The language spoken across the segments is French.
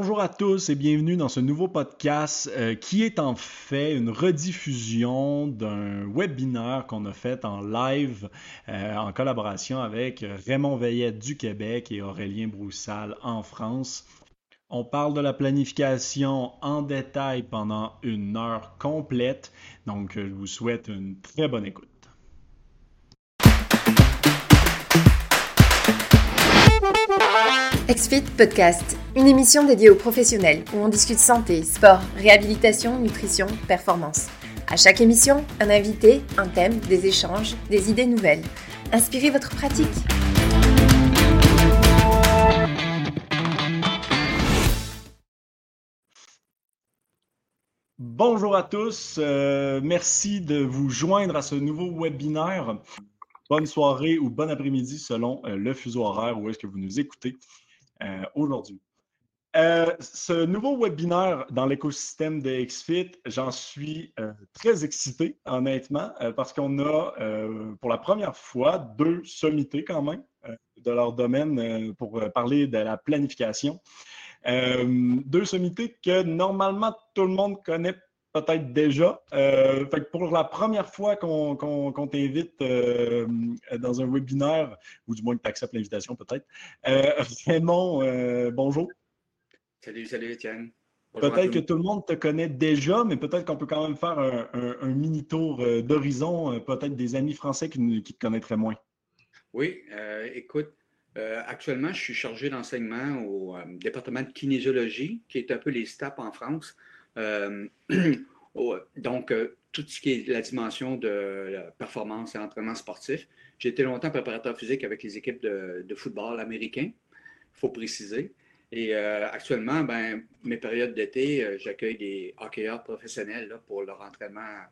Bonjour à tous et bienvenue dans ce nouveau podcast euh, qui est en fait une rediffusion d'un webinaire qu'on a fait en live euh, en collaboration avec Raymond Veillette du Québec et Aurélien Broussal en France. On parle de la planification en détail pendant une heure complète, donc je vous souhaite une très bonne écoute. XFIT Podcast, une émission dédiée aux professionnels où on discute santé, sport, réhabilitation, nutrition, performance. À chaque émission, un invité, un thème, des échanges, des idées nouvelles. Inspirez votre pratique. Bonjour à tous, euh, merci de vous joindre à ce nouveau webinaire. Bonne soirée ou bon après-midi selon euh, le fuseau horaire où est-ce que vous nous écoutez. Euh, aujourd'hui. Euh, ce nouveau webinaire dans l'écosystème de XFIT, j'en suis très excité, honnêtement, parce qu'on a pour la première fois deux sommités quand même de leur domaine pour parler de la planification. deux sommités que normalement tout le monde connaît peut-être déjà. Euh, pour la première fois qu'on t'invite euh, dans un webinaire, ou du moins que tu acceptes l'invitation peut-être, euh, Raymond, bonjour. Salut, salut Étienne. Peut-être que tout le monde te connaît déjà, mais peut-être qu'on peut quand même faire un, mini tour d'horizon, peut-être des amis français qui, qui, te connaîtraient moins. Oui, écoute, actuellement, je suis chargé d'enseignement au département de kinésiologie, qui est un peu les STAP en France. Euh, donc, euh, tout ce qui est la dimension de performance et entraînement sportif. J'ai été longtemps préparateur physique avec les équipes de, football américain, il faut préciser. Et euh, actuellement, ben, mes périodes d'été, j'accueille des hockeyeurs professionnels pour leur entraînement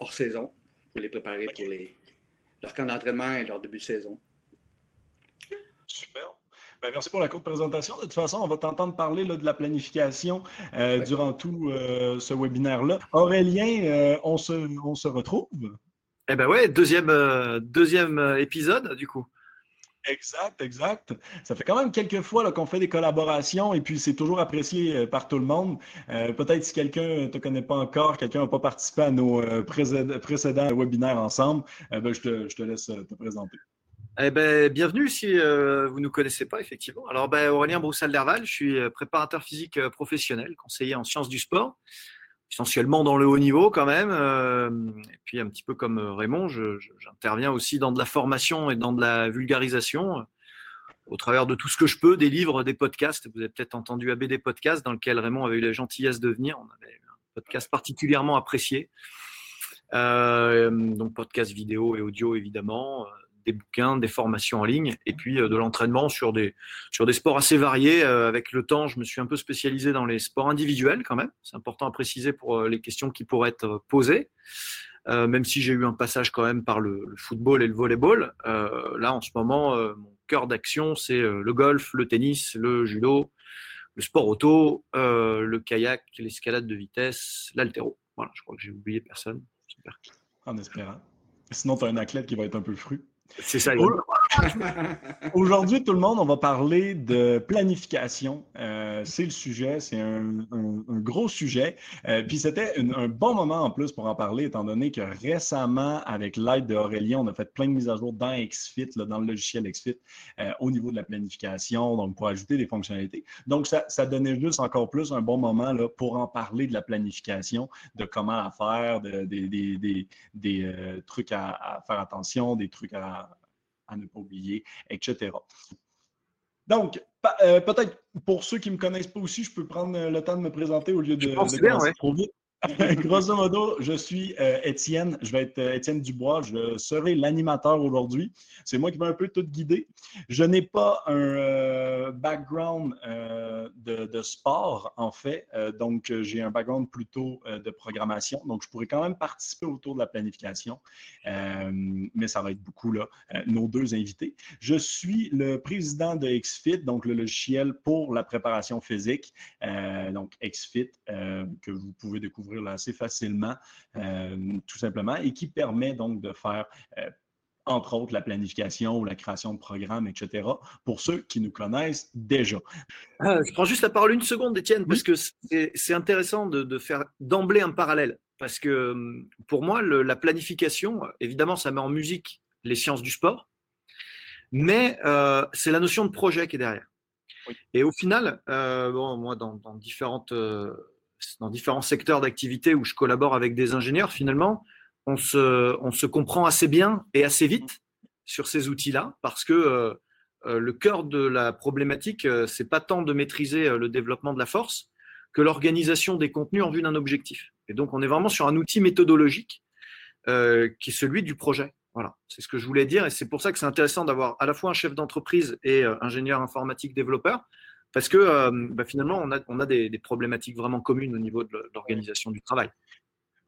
hors saison, pour les préparer pour les, leur camp d'entraînement et leur début de saison. Super. Ben, merci pour la courte présentation. De toute façon, on va t'entendre parler de la planification euh, durant tout euh, ce webinaire-là. Aurélien, euh, on, se, on se retrouve. Eh bien oui, deuxième, deuxième épisode du coup. Exact, exact. Ça fait quand même quelques fois qu'on fait des collaborations et puis c'est toujours apprécié par tout le monde. Peut-être si quelqu'un ne te connaît pas encore, quelqu'un n'a pas participé à nos précédents webinaires ensemble, ben, je, te, je te laisse te présenter. Eh ben, bienvenue si euh, vous ne nous connaissez pas, effectivement. Alors, ben, Aurélien Broussal-Derval, je suis euh, préparateur physique euh, professionnel, conseiller en sciences du sport, essentiellement dans le haut niveau quand même. et puis, un petit peu comme Raymond, j'interviens aussi dans de la formation et dans de la vulgarisation au travers de tout ce que je peux, des livres, des podcasts. Vous avez peut-être entendu ABD Podcast, dans lequel Raymond avait eu la gentillesse de venir. On avait un podcast particulièrement apprécié. donc, podcast vidéo et audio, évidemment des bouquins, des formations en ligne et puis euh, de l'entraînement sur des, sur des sports assez variés. Euh, avec le temps, je me suis un peu spécialisé dans les sports individuels quand même. C'est important à préciser pour euh, les questions qui pourraient être posées. même si j'ai eu un passage quand même par le, football et le volleyball, là en ce moment, mon cœur d'action, c'est le golf, le tennis, le judo, le sport auto, le kayak, l'escalade de vitesse, l'altéro. Voilà, je crois que j'ai oublié personne. Super. En espérant. Sinon, tu as un athlète qui va être un peu fru. C'est ça. Aujourd'hui, tout le monde, on va parler de planification. Euh, c'est le sujet, c'est un, gros sujet. Euh, puis c'était un bon moment en plus pour en parler, étant donné que récemment, avec l'aide d'Aurélien, on a fait plein de mises à jour dans XFIT, dans le logiciel XFIT, euh, au niveau de la planification, donc pour ajouter des fonctionnalités. Donc, ça, donnait juste encore plus un bon moment là, pour en parler de la planification, de comment la faire, de, des, trucs à faire attention, des trucs à à, ne pas oublier, etc. Donc, euh, peut-être pour ceux qui ne me connaissent pas aussi, je peux prendre le temps de me présenter au lieu de, de trop vite. Grosso modo, je suis euh, Étienne, je vais être euh, Étienne Dubois, je serai l'animateur aujourd'hui. C'est moi qui vais un peu tout guider. Je n'ai pas un euh, background de, sport, en fait, donc j'ai un background plutôt de programmation, donc je pourrais quand même participer autour de la planification, mais ça va être beaucoup là, nos deux invités. Je suis le président de XFIT, donc le logiciel pour la préparation physique, donc XFIT, que vous pouvez découvrir assez facilement, euh, tout simplement, et qui permet donc de faire euh, entre autres la planification ou la création de programmes, etc., pour ceux qui nous connaissent déjà. Ah, je prends juste la parole une seconde, Étienne, parce que c'est intéressant de, faire d'emblée un parallèle. Parce que hum, pour moi, la planification, évidemment, ça met en musique les sciences du sport, mais euh, c'est la notion de projet qui est derrière. Et au final, euh, bon, moi, dans, différentes, euh, dans différents secteurs d'activité où je collabore avec des ingénieurs, finalement, on se, comprend assez bien et assez vite sur ces outils-là parce que euh, euh, le cœur de la problématique, euh, c'est pas tant de maîtriser le développement de la force que l'organisation des contenus en vue d'un objectif. Et donc, on est vraiment sur un outil méthodologique qui est celui du projet. Voilà, c'est ce que je voulais dire. Et c'est pour ça que c'est intéressant d'avoir à la fois un chef d'entreprise et ingénieur informatique développeur, parce que bah, finalement, on a, des, problématiques vraiment communes au niveau de l'organisation du travail.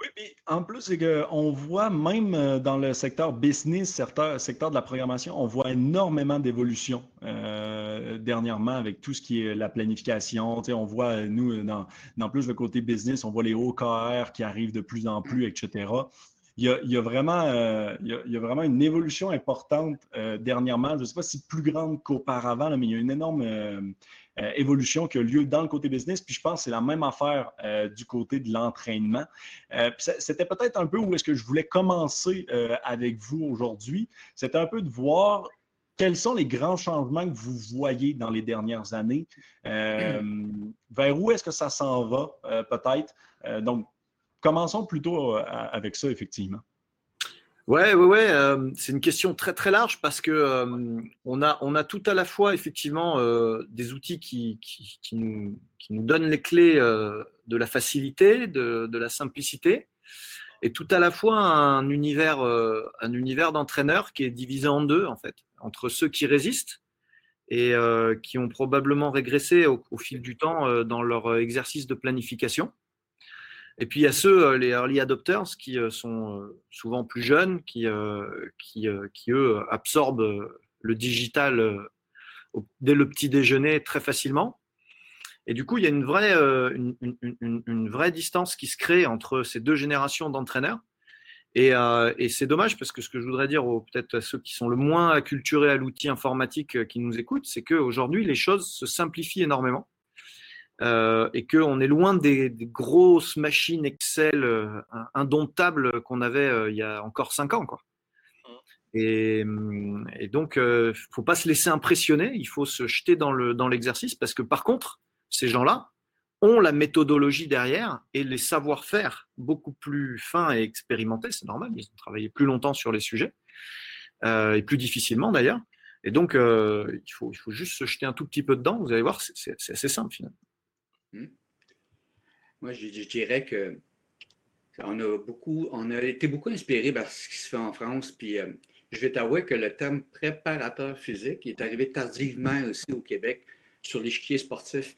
Oui, en plus, c'est qu'on voit même euh, dans le secteur business, secteur, de la programmation, on voit énormément d'évolution euh, dernièrement avec tout ce qui est la planification. On voit, nous, dans, dans, plus le côté business, on voit les OKR qui arrivent de plus en plus, etc. Il y a, vraiment, euh, une évolution importante dernièrement. Je ne sais pas si plus grande qu'auparavant, mais il y a une énorme euh, évolution qui a lieu dans le côté business. Puis je pense que c'est la même affaire euh, du côté de l'entraînement. Euh, c'était peut-être un peu où est-ce que je voulais commencer avec vous aujourd'hui. C'était un peu de voir quels sont les grands changements que vous voyez dans les dernières années? vers où est-ce que ça s'en va, peut-être? donc, commençons plutôt avec ça, effectivement. Ouais, ouais, ouais. Euh, c'est une question très large parce que euh, on a tout à la fois effectivement euh, des outils qui, nous, donnent les clés de la facilité, de, la simplicité, et tout à la fois un univers un univers d'entraîneurs qui est divisé en deux en fait, entre ceux qui résistent et qui ont probablement régressé au fil du temps dans leur exercice de planification et puis il y a ceux, euh, les early adopters, qui euh, sont euh, souvent plus jeunes, qui, qui, qui eux absorbent le digital dès le petit déjeuner très facilement. Et du coup, il y a une vraie, une, vraie distance qui se crée entre ces deux générations d'entraîneurs. Et, et c'est dommage parce que ce que je voudrais dire peut-être à ceux qui sont le moins acculturés à l'outil informatique qui nous écoutent, c'est qu'aujourd'hui, les choses se simplifient énormément. Euh, et qu'on est loin des, grosses machines Excel euh, indomptables qu'on avait euh, il y a encore cinq ans. Quoi. Mmh. Et, et donc, ne faut pas se laisser impressionner, il faut se jeter dans l'exercice dans parce que par contre, ces gens-là ont la méthodologie derrière et les savoir-faire beaucoup plus fins et expérimentés, c'est normal, ils ont travaillé plus longtemps sur les sujets, et plus difficilement d'ailleurs. Et donc, il, faut, il faut juste se jeter un tout petit peu dedans, vous allez voir, c'est assez simple finalement. Hmm? Moi, je, dirais que on a beaucoup, on a été beaucoup inspiré par ce qui se fait en France. Puis euh, je vais t'avouer que le terme préparateur physique est arrivé tardivement aussi au Québec sur l'échiquier sportif.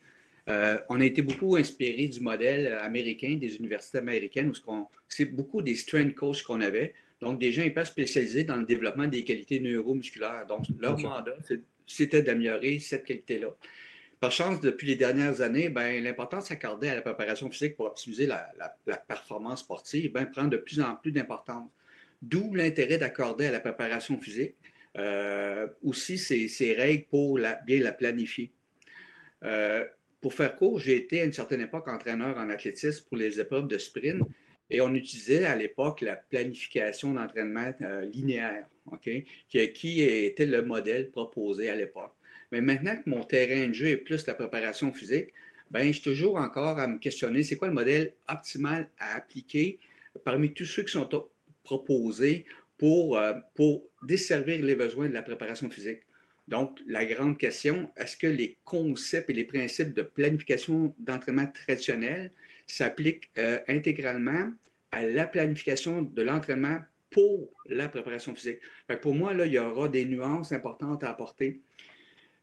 Euh, on a été beaucoup inspiré du modèle américain, des universités américaines, où c'est beaucoup des strength coachs qu'on avait. Donc, des gens hyper spécialisés dans le développement des qualités neuromusculaires. Donc, leur mandat, c'était d'améliorer cette qualité-là. Par chance, depuis les dernières années, ben, l'importance accordée à la préparation physique pour optimiser la, performance sportive ben, prend de plus en plus d'importance. D'où l'intérêt d'accorder à la préparation physique euh, aussi ces, règles pour bien la planifier. Euh, pour faire court, j'ai été à une certaine époque entraîneur en athlétisme pour les épreuves de sprint et on utilisait à l'époque la planification d'entraînement euh, linéaire, qui, qui était le modèle proposé à l'époque. Mais maintenant que mon terrain de jeu est plus la préparation physique, ben, je suis toujours encore à me questionner c'est quoi le modèle optimal à appliquer parmi tous ceux qui sont proposés pour, euh, pour desservir les besoins de la préparation physique? Donc, la grande question, est-ce que les concepts et les principes de planification d'entraînement traditionnel s'appliquent euh, intégralement à la planification de l'entraînement pour la préparation physique? pour moi, là, il y aura des nuances importantes à apporter.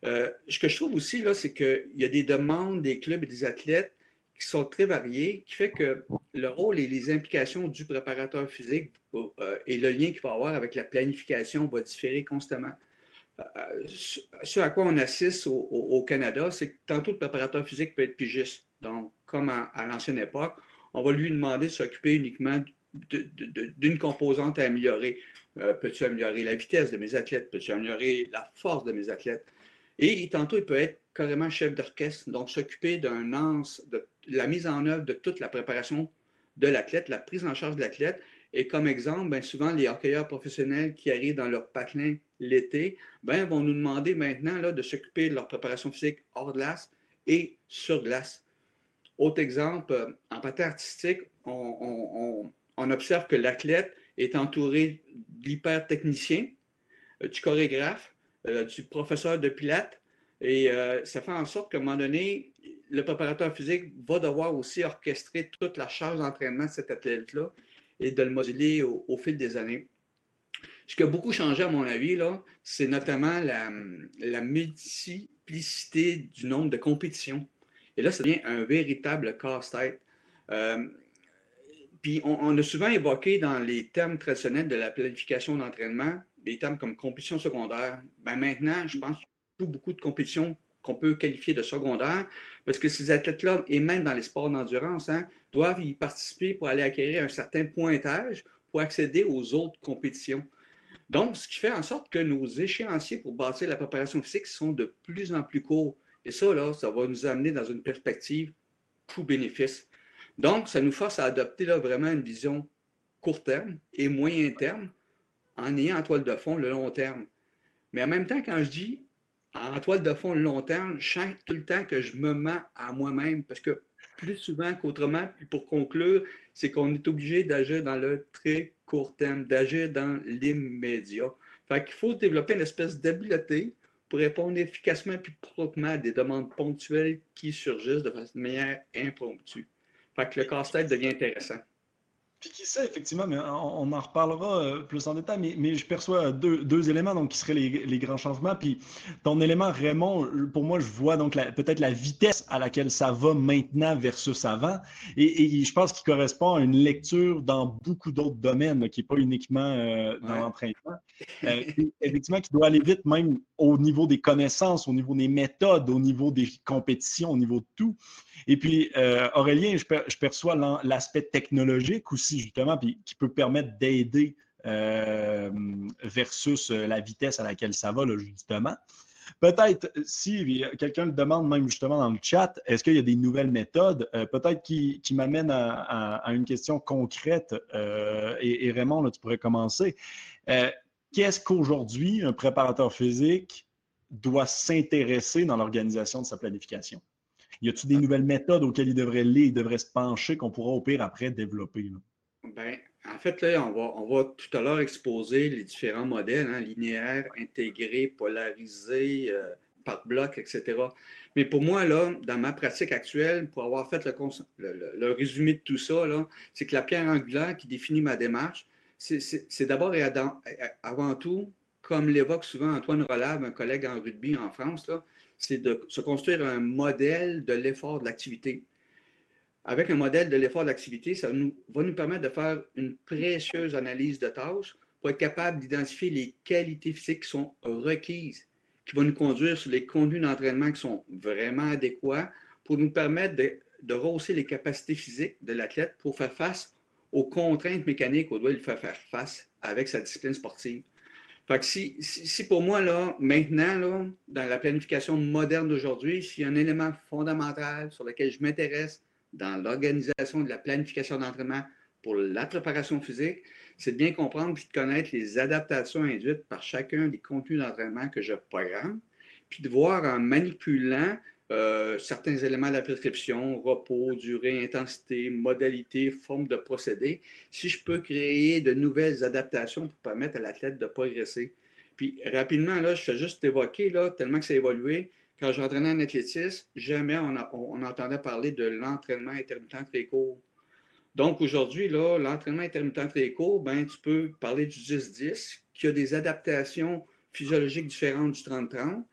Euh, ce que je trouve aussi, là, c'est qu'il y a des demandes des clubs et des athlètes qui sont très variées, qui fait que le rôle et les implications du préparateur physique euh, et le lien qu'il va avoir avec la planification va différer constamment. Euh, ce à quoi on assiste au, Canada, c'est que tantôt le préparateur physique peut être pigiste. Donc, comme à, l'ancienne époque, on va lui demander de s'occuper uniquement d'une composante à améliorer. Peux-tu améliorer la vitesse de mes athlètes? Peux-tu améliorer la force de mes athlètes? Et tantôt, il peut être carrément chef d'orchestre, donc s'occuper d'un de la mise en œuvre de toute la préparation de l'athlète, la prise en charge de l'athlète. Et comme exemple, bien souvent, les hockeyeurs professionnels qui arrivent dans leur patelin l'été ben, vont nous demander maintenant de s'occuper de leur préparation physique hors glace et sur glace. Autre exemple, euh, en patin artistique, on, observe que l'athlète est entouré d'hyper-techniciens, euh, du chorégraphe, du professeur de pilates, et ça fait en sorte qu'à un moment donné, le préparateur physique va devoir aussi orchestrer toute la charge d'entraînement de cet athlète-là et de le moduler au, fil des années. Ce qui a beaucoup changé, à mon avis, c'est notamment la, la multiplicité du nombre de compétitions. Et là, ça devient un véritable casse-tête. Euh, puis on, a souvent évoqué dans les termes traditionnels de la planification d'entraînement des termes comme compétition secondaire. Ben maintenant, je pense a beaucoup de compétitions qu'on peut qualifier de secondaires parce que ces athlètes-là, et même dans les sports d'endurance, hein, doivent y participer pour aller acquérir un certain pointage pour accéder aux autres compétitions. Donc, ce qui fait en sorte que nos échéanciers pour bâtir la préparation physique sont de plus en plus courts. Et ça, là, ça va nous amener dans une perspective coût-bénéfice. Donc, ça nous force à adopter là, vraiment une vision court terme et moyen terme en ayant en toile de fond le long terme. Mais en même temps, quand je dis en toile de fond le long terme, je sens tout le temps que je me mens à moi-même parce que plus souvent qu'autrement, puis pour conclure, c'est qu'on est obligé d'agir dans le très court terme, d'agir dans l'immédiat. Fait qu'il faut développer une espèce d'habileté pour répondre efficacement et proprement à des demandes ponctuelles qui surgissent de manière impromptue. Fait que le casse-tête devient intéressant. Puis qui sait, effectivement, mais on, en reparlera euh, plus en détail, mais, je perçois deux, éléments donc, qui seraient les, grands changements. Puis ton élément, Raymond, pour moi, je vois donc peut-être la vitesse à laquelle ça va maintenant versus avant. Et, je pense qu'il correspond à une lecture dans beaucoup d'autres domaines, qui n'est pas uniquement euh, dans l'entraînement. Euh, effectivement, qui doit aller vite même au niveau des connaissances, au niveau des méthodes, au niveau des compétitions, au niveau de tout. Et puis, euh, Aurélien, je, perçois l'aspect technologique aussi, justement, puis, qui peut permettre d'aider euh, versus euh, la vitesse à laquelle ça va, justement. Peut-être, si quelqu'un le demande même justement dans le chat, est-ce qu'il y a des nouvelles méthodes? Peut-être qui, m'amène à, une question concrète. Et, Raymond, tu pourrais commencer. Qu'est-ce qu'aujourd'hui un préparateur physique doit s'intéresser dans l'organisation de sa planification? Y a-t-il des nouvelles méthodes auxquelles il devrait aller, il devrait se pencher, qu'on pourra au pire après développer? Ben, en fait, là, on va, on va tout à l'heure exposer les différents modèles, hein, linéaires, intégrés, polarisés, euh, par bloc, etc. Mais pour moi, là, dans ma pratique actuelle, pour avoir fait le, résumé de tout ça, c'est que la pierre angulaire qui définit ma démarche, c'est d'abord et avant tout, comme l'évoque souvent Antoine Rolave, un collègue en rugby en France, là, c'est de se construire un modèle de l'effort de l'activité. Avec un modèle de l'effort de l'activité, ça va nous permettre de faire une précieuse analyse de tâches pour être capable d'identifier les qualités physiques qui sont requises, qui vont nous conduire sur les contenus d'entraînement qui sont vraiment adéquats pour nous permettre de, de rehausser les capacités physiques de l'athlète pour faire face aux contraintes mécaniques auxquelles il faut faire face avec sa discipline sportive. Fait que si, si, pour moi, là, maintenant, là, dans la planification moderne d'aujourd'hui, s'il y a un élément fondamental sur lequel je m'intéresse dans l'organisation de la planification d'entraînement pour la préparation physique, c'est de bien comprendre et de connaître les adaptations induites par chacun des contenus d'entraînement que je programme, puis de voir en manipulant euh, certains éléments de la prescription, repos, durée, intensité, modalité, forme de procédé, si je peux créer de nouvelles adaptations pour permettre à l'athlète de progresser. Puis rapidement, là, je fais juste évoquer, là, tellement que ça a évolué. Quand j'entraînais en athlétisme, jamais on, on, entendait parler de l'entraînement intermittent très court. Donc aujourd'hui, l'entraînement intermittent très court, ben, tu peux parler du 10-10, qui a des adaptations physiologiques différentes du 30-30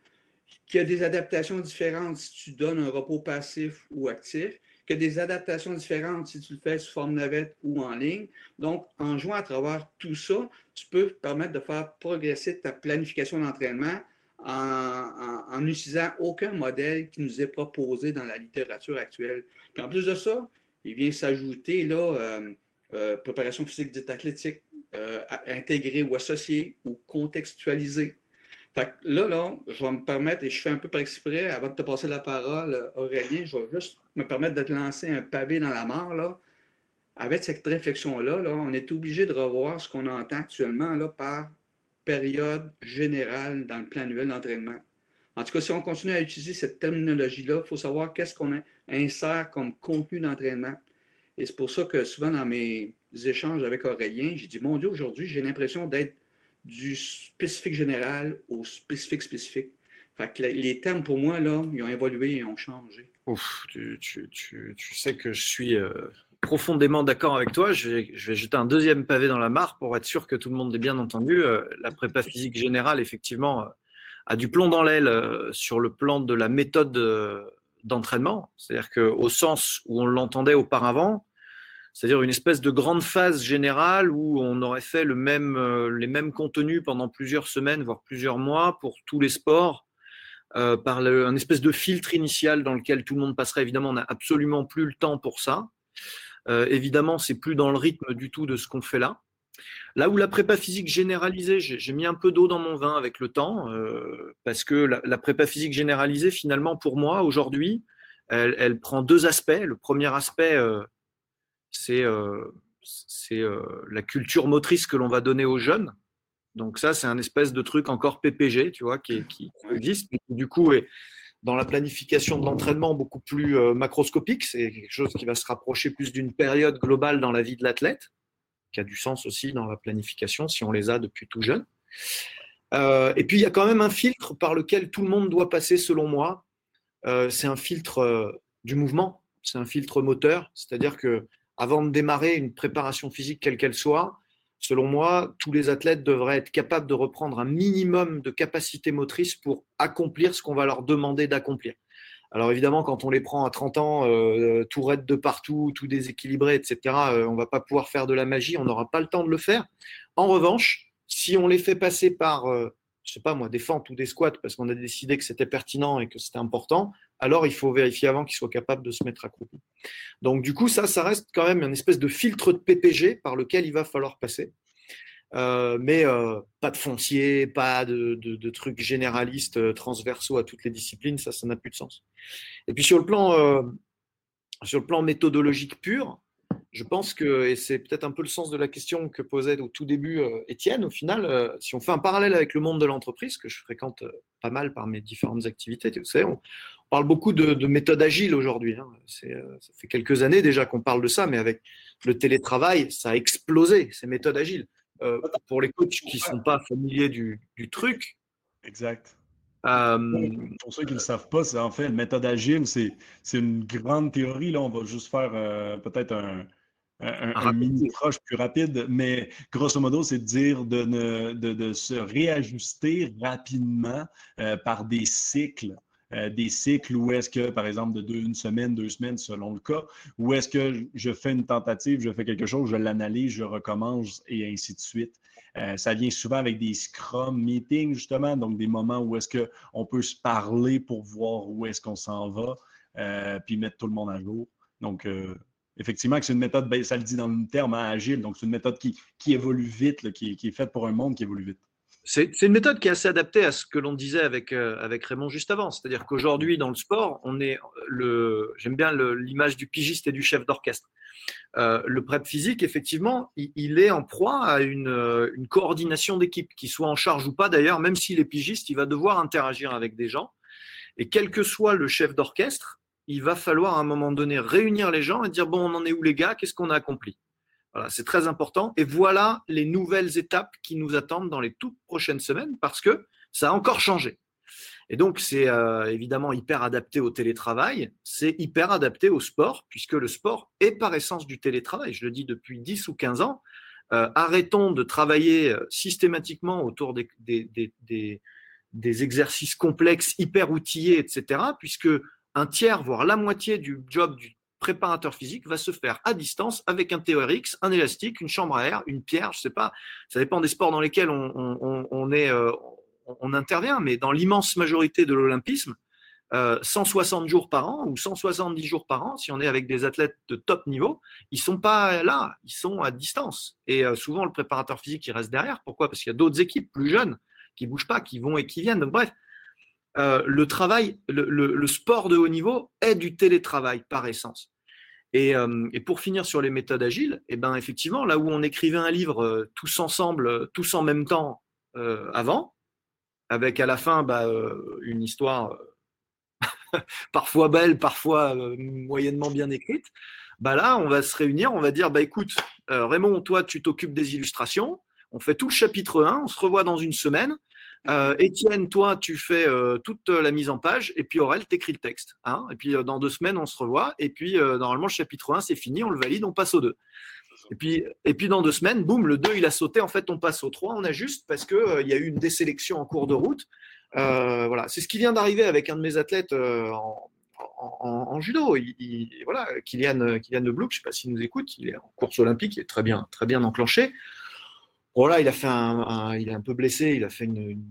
qu'il y a des adaptations différentes si tu donnes un repos passif ou actif, qu'il y a des adaptations différentes si tu le fais sous forme navette ou en ligne. Donc, en jouant à travers tout ça, tu peux permettre de faire progresser ta planification d'entraînement en n'utilisant aucun modèle qui nous est proposé dans la littérature actuelle. Puis en plus de ça, il vient s'ajouter là, euh, préparation physique dite athlétique, intégrée ou associée ou contextualisée. Fait là, là, je vais me permettre, et je fais un peu par exprès, avant de te passer la parole, Aurélien, je vais juste me permettre de te lancer un pavé dans la mort. Là. Avec cette réflexion-là, là, on est obligé de revoir ce qu'on entend actuellement par période générale dans le plan annuel d'entraînement. En tout cas, si on continue à utiliser cette terminologie-là, il faut savoir qu'est-ce qu'on insère comme contenu d'entraînement. Et c'est pour ça que souvent dans mes échanges avec Aurélien, j'ai dit, mon Dieu, aujourd'hui, j'ai l'impression d'être du spécifique général au spécifique spécifique. Fait les termes, pour moi, là, ils ont évolué et ont changé. Tu, sais que je suis euh, profondément d'accord avec toi. Je vais, je vais, jeter un deuxième pavé dans la mare pour être sûr que tout le monde ait bien entendu. Euh, la prépa physique générale, effectivement, euh, a du plomb dans l'aile sur le plan de la méthode d'entraînement. C'est-à-dire qu'au sens où on l'entendait auparavant, c'est-à-dire une espèce de grande phase générale où on aurait fait le même, euh, les mêmes contenus pendant plusieurs semaines, voire plusieurs mois pour tous les sports, euh, par un espèce de filtre initial dans lequel tout le monde passerait. Évidemment, on n'a absolument plus le temps pour ça. Euh, évidemment, c'est plus dans le rythme du tout de ce qu'on fait là. Là où la prépa physique généralisée, j'ai mis un peu d'eau dans mon vin avec le temps, euh, parce que la, prépa physique généralisée, finalement, pour moi, aujourd'hui, elle, elle, prend deux aspects. Le premier aspect, c'est euh, euh, la culture motrice que l'on va donner aux jeunes. Donc ça, c'est un espèce de truc encore PPG, tu vois, qui, existe, du coup est dans la planification de l'entraînement beaucoup plus euh, macroscopique. C'est quelque chose qui va se rapprocher plus d'une période globale dans la vie de l'athlète, qui a du sens aussi dans la planification si on les a depuis tout jeune. Et puis il y a quand même un filtre par lequel tout le monde doit passer, selon moi. C'est un filtre du mouvement, c'est un filtre moteur, c'est-à-dire que avant de démarrer une préparation physique quelle qu'elle soit, selon moi, tous les athlètes devraient être capables de reprendre un minimum de capacité motrice pour accomplir ce qu'on va leur demander d'accomplir. Alors évidemment, quand on les prend à 30 ans, euh, tout raide de partout, tout déséquilibré, etc., euh, on va pas pouvoir faire de la magie, on n'aura pas le temps de le faire. En revanche, si on les fait passer par, euh, je sais pas moi, des fentes ou des squats parce qu'on a décidé que c'était pertinent et que c'était important, alors il faut vérifier avant qu'ils soient capables de se mettre accroupi. Donc du coup, ça, ça reste quand même une espèce de filtre de PPG par lequel il va falloir passer. Euh, mais euh, pas de foncier, pas de, trucs généralistes euh, transversaux à toutes les disciplines, ça, ça n'a plus de sens. Et puis sur le plan méthodologique pur, je pense que, et c'est peut-être un peu le sens de la question que posait au tout début euh, Étienne, au final, euh, si on fait un parallèle avec le monde de l'entreprise, que je fréquente euh, pas mal par mes différentes activités, tu sais, on, on parle beaucoup de, de méthode agile aujourd'hui. Hein. Ça fait quelques années déjà qu'on parle de ça, mais avec le télétravail, ça a explosé, ces méthodes agiles. Pour les coachs qui ne sont pas familiers du, du truc. Exact. Pour ceux qui ne le savent pas, c'est en fait une méthode agile, c'est une grande théorie. Là, on va juste faire euh, peut-être un, un, un mini proche plus rapide, mais grosso modo, c'est de dire de, ne, de, de, se réajuster rapidement euh, par des cycles. Euh, des cycles où est-ce que, par exemple, de deux, une semaine, deux semaines, selon le cas, où est-ce que je fais une tentative, je fais quelque chose, je l'analyse, je recommence et ainsi de suite. Euh, ça vient souvent avec des scrum meetings, justement, donc des moments où est-ce qu'on peut se parler pour voir où est-ce qu'on s'en va, puis mettre tout le monde à jour. Donc, euh, effectivement, c'est une méthode, ben, ça le dit dans le terme hein, agile, donc c'est une méthode qui, qui évolue vite, qui, est faite pour un monde qui évolue vite. C'est une méthode qui est assez adaptée à ce que l'on disait avec, euh, avec Raymond juste avant. C'est-à-dire qu'aujourd'hui, dans le sport, on est le, j'aime bien l'image du pigiste et du chef d'orchestre. Euh, le prep physique, effectivement, il, est en proie à une, une coordination d'équipe, qui soit en charge ou pas d'ailleurs, même s'il est pigiste, il va devoir interagir avec des gens. Et quel que soit le chef d'orchestre, il va falloir à un moment donné réunir les gens et dire, bon, on en est où les gars, qu'est-ce qu'on a accompli? Voilà, c'est très important. Et voilà les nouvelles étapes qui nous attendent dans les toutes prochaines semaines parce que ça a encore changé. Et donc, c'est euh, évidemment hyper adapté au télétravail, c'est hyper adapté au sport, puisque le sport est par essence du télétravail. Je le dis depuis 10 ou 15 ans. Euh, arrêtons de travailler euh, systématiquement autour des, des, exercices complexes, hyper outillés, etc., puisque un tiers, voire la moitié du job du préparateur physique va se faire à distance avec un TRX, un élastique, une chambre à air, une pierre, je sais pas. Ça dépend des sports dans lesquels on, est, euh, on intervient, mais dans l'immense majorité de l'olympisme, 160 jours par an ou 170 jours par an, si on est avec des athlètes de top niveau, ils sont pas là, ils sont à distance. Et souvent, le préparateur physique, il reste derrière. Pourquoi? Parce qu'il y a d'autres équipes plus jeunes qui bougent pas, qui vont et qui viennent. Donc, bref, le travail, le, sport de haut niveau est du télétravail par essence. Et, pour finir sur les méthodes agiles, et eh ben effectivement, là où on écrivait un livre tous ensemble, tous en même temps avant, avec à la fin bah, une histoire parfois belle, parfois euh, moyennement bien écrite, bah là, on va se réunir, on va dire, bah écoute, euh, Raymond, toi, tu t'occupes des illustrations, on fait tout le chapitre 1, on se revoit dans une semaine. Euh, Étienne, toi, tu fais toute la mise en page, et puis Aurel, t'écris le texte. Hein et puis dans deux semaines, on se revoit, et puis normalement, le chapitre 1, c'est fini, on le valide, on passe au 2. Et puis, dans deux semaines, boum, le 2, il a sauté, en fait, on passe au 3, on ajuste parce qu'il il y a eu une désélection en cours de route. Euh, voilà, c'est ce qui vient d'arriver avec un de mes athlètes euh, en, judo. Il, voilà, Kylian, de Blouk, je ne sais pas s'il nous écoute, il est en course olympique, il est très bien, très bien enclenché. Voilà, il a fait un, il est un peu blessé, il a fait une,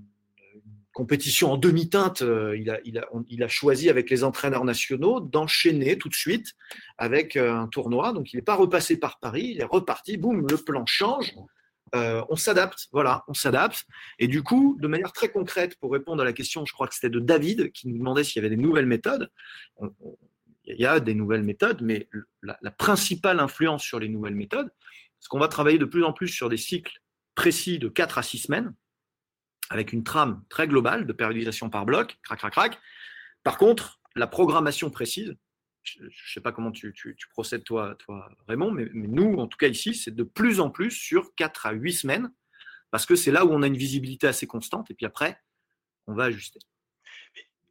compétition en demi-teinte. Euh, il a, il, a, il a, choisi avec les entraîneurs nationaux d'enchaîner tout de suite avec un tournoi. Donc il n'est pas repassé par Paris, il est reparti. Boum, le plan change. Euh, on s'adapte, voilà, on s'adapte. Et du coup, de manière très concrète, pour répondre à la question, je crois que c'était de David qui nous demandait s'il y avait des nouvelles méthodes. il y a des nouvelles méthodes, mais la, principale influence sur les nouvelles méthodes, c'est qu'on va travailler de plus en plus sur des cycles précis de 4 à 6 semaines, avec une trame très globale de périodisation par bloc, crac, crac, crac. Par contre, la programmation précise, je ne sais pas comment tu, procèdes toi, toi Raymond, mais, nous, en tout cas ici, c'est de plus en plus sur 4 à 8 semaines, parce que c'est là où on a une visibilité assez constante, et puis après, on va ajuster.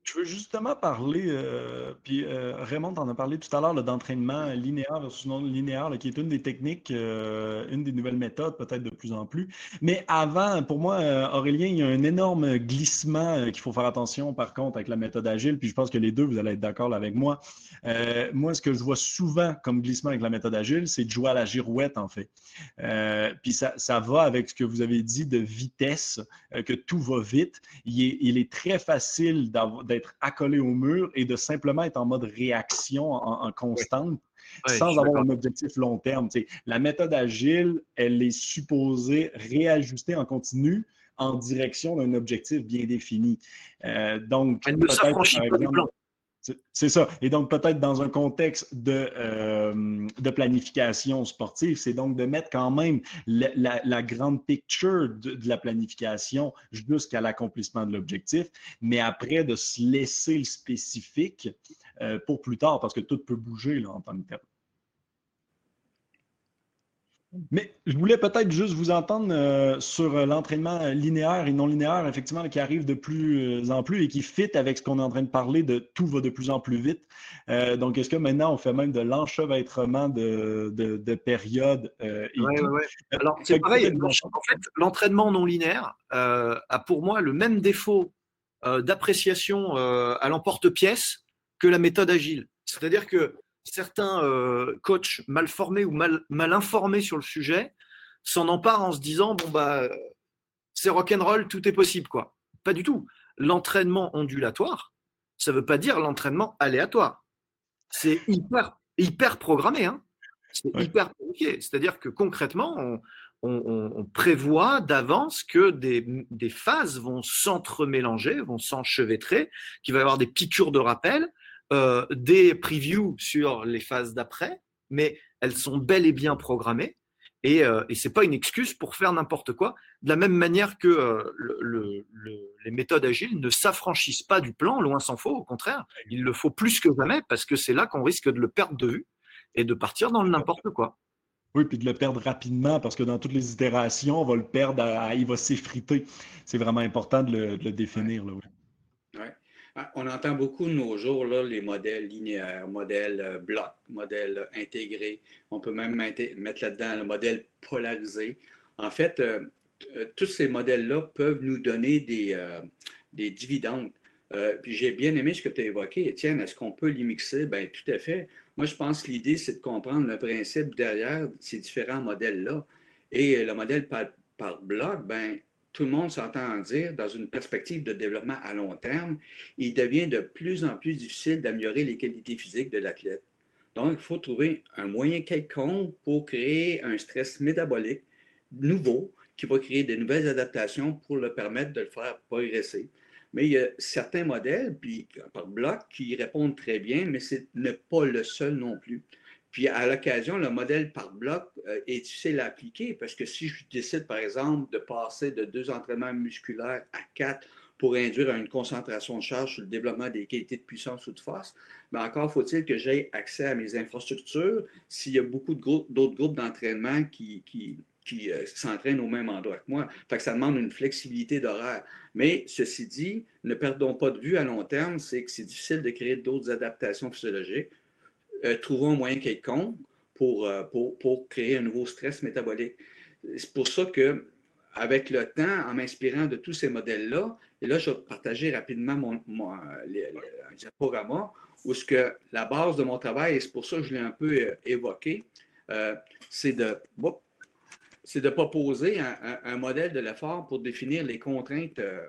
Je veux justement parler, euh, puis euh, Raymond en a parlé tout à l'heure d'entraînement linéaire versus non linéaire, qui est une des techniques, euh, une des nouvelles méthodes peut-être de plus en plus. Mais avant, pour moi, Aurélien, il y a un énorme glissement qu'il faut faire attention par contre avec la méthode agile, puis je pense que les deux, vous allez être d'accord avec moi. moi, ce que je vois souvent comme glissement avec la méthode agile, c'est de jouer à la girouette en fait. puis ça, ça, va avec ce que vous avez dit de vitesse, que tout va vite. Il est, il est très facile d'être accolé au mur et de simplement être en mode réaction en, constante. sans avoir un objectif long terme. la méthode agile, elle est supposée réajuster en continu en direction d'un objectif bien défini. Euh, donc, elle ne s'affranchit pas du plan. C'est ça. Et donc, peut-être dans un contexte de, euh, de planification sportive, c'est donc de mettre quand même la, grande picture de, la planification jusqu'à l'accomplissement de l'objectif, mais après de se laisser le spécifique euh, pour plus tard, parce que tout peut bouger en tant que tel. Mais je voulais peut-être juste vous entendre euh, sur euh, l'entraînement linéaire et non linéaire, effectivement, qui arrive de plus en plus et qui fit avec ce qu'on est en train de parler de tout va de plus en plus vite. Euh, donc, est-ce que maintenant on fait même de l'enchevêtrement de, de, périodes Oui, oui, Alors, c'est pareil. En fait, l'entraînement non linéaire a pour moi le même défaut d'appréciation à l'emporte-pièce que la méthode agile. C'est-à-dire que certains euh, coachs mal formés ou mal, mal informés sur le sujet s'en emparent en se disant bon bah c'est rock'n'roll, tout est possible quoi. Pas du tout. L'entraînement ondulatoire, ça ne veut pas dire l'entraînement aléatoire. C'est hyper, hyper programmé. Hein. C'est hyper C'est-à-dire que concrètement, on, prévoit d'avance que des, des, phases vont s'entremélanger, vont s'enchevêtrer, qu'il va y avoir des piqûres de rappel, euh, des previews sur les phases d'après, mais elles sont bel et bien programmées. Et, euh, et ce n'est pas une excuse pour faire n'importe quoi, de la même manière que euh, les méthodes agiles ne s'affranchissent pas du plan, loin s'en faut, au contraire, il le faut plus que jamais, parce que c'est là qu'on risque de le perdre de vue et de partir dans le n'importe quoi. Oui, puis de le perdre rapidement, parce que dans toutes les itérations, on va le perdre, il va s'effriter. C'est vraiment important de le, définir. Là, on entend beaucoup de nos jours les modèles linéaires, modèles euh, blocs, modèles intégrés. On peut même mettre là-dedans le modèle polarisé. En fait, euh, euh, tous ces modèles-là peuvent nous donner des, des dividendes. j'ai bien aimé ce que tu as évoqué, Étienne. Est-ce qu'on peut les mixer? Bien, tout à fait. Moi, je pense que l'idée, c'est de comprendre le principe derrière ces différents modèles-là. Et le modèle par, par bloc, ben, tout le monde s'entend en dire, dans une perspective de développement à long terme, il devient de plus en plus difficile d'améliorer les qualités physiques de l'athlète. Donc, il faut trouver un moyen quelconque pour créer un stress métabolique nouveau qui va créer de nouvelles adaptations pour le permettre de le faire progresser. Mais il y a certains modèles, par bloc, qui répondent très bien, mais ce n'est pas le seul non plus. Puis à l'occasion, le modèle par bloc euh, est difficile à appliquer parce que si je décide, par exemple, de passer de deux entraînements musculaires à quatre pour induire une concentration de charge sur le développement des qualités de puissance ou de force, mais encore faut-il que j'aie accès à mes infrastructures s'il y a beaucoup d'autres groupes d'entraînement qui, euh, s'entraînent au même endroit que moi. Ça demande une flexibilité d'horaire. Mais ceci dit, ne perdons pas de vue à long terme, c'est que c'est difficile de créer d'autres adaptations physiologiques. Euh, trouvons un moyen quelconque pour, euh, pour, pour, créer un nouveau stress métabolique. C'est pour ça que, avec le temps, en m'inspirant de tous ces modèles-là, et là, je vais partager rapidement mon, mon diaporama, où ce que la base de mon travail, et c'est pour ça que je l'ai un peu évoqué, c'est de de proposer un, modèle de l'effort pour définir les contraintes, euh,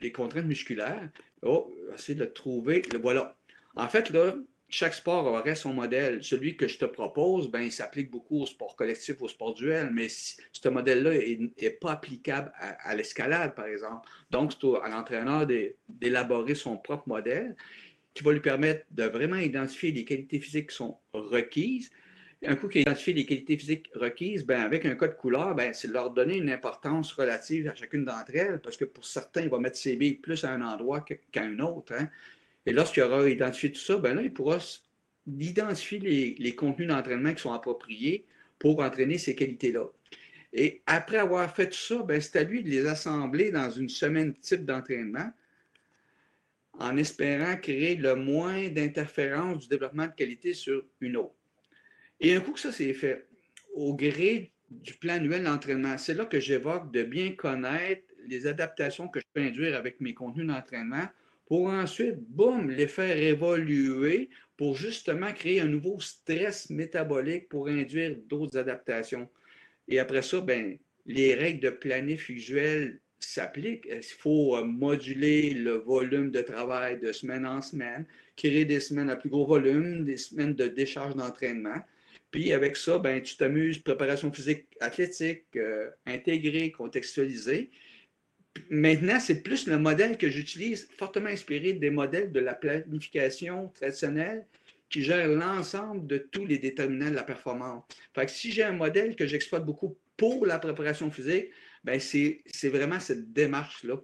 les contraintes musculaires. Oh, essayer de trouver. Le voilà. En fait, là, chaque sport aurait son modèle. Celui que je te propose, ben, il s'applique beaucoup au sport collectif, au sport duel, mais ce modèle-là n'est pas applicable à, l'escalade, par exemple. Donc, c'est à l'entraîneur d'élaborer son propre modèle qui va lui permettre de vraiment identifier les qualités physiques qui sont requises, un coup qu'il a identifié les qualités physiques requises, ben, avec un code couleur, ben, c'est leur donner une importance relative à chacune d'entre elles, parce que pour certains, il va mettre ses billes plus à un endroit qu'à un autre. Hein. Et lorsqu'il aura identifié tout ça, ben là, il pourra identifier les, contenus d'entraînement qui sont appropriés pour entraîner ces qualités-là. Et après avoir fait tout ça, ben, c'est à lui de les assembler dans une semaine type d'entraînement en espérant créer le moins d'interférences du développement de qualité sur une autre. Et un coup que ça s'est fait, au gré du plan annuel d'entraînement, c'est là que j'évoque de bien connaître les adaptations que je peux induire avec mes contenus d'entraînement pour ensuite, boum, les faire évoluer pour justement créer un nouveau stress métabolique pour induire d'autres adaptations. Et après ça, ben, les règles de planif usuel s'appliquent. Il faut euh, moduler le volume de travail de semaine en semaine, créer des semaines à plus gros volume, des semaines de décharge d'entraînement. Puis avec ça, ben, tu t'amuses, préparation physique athlétique, euh, intégrée, contextualisée. Maintenant, c'est plus le modèle que j'utilise, fortement inspiré des modèles de la planification traditionnelle qui gère l'ensemble de tous les déterminants de la performance. Si j'ai un modèle que j'exploite beaucoup pour la préparation physique, ben c'est vraiment cette démarche-là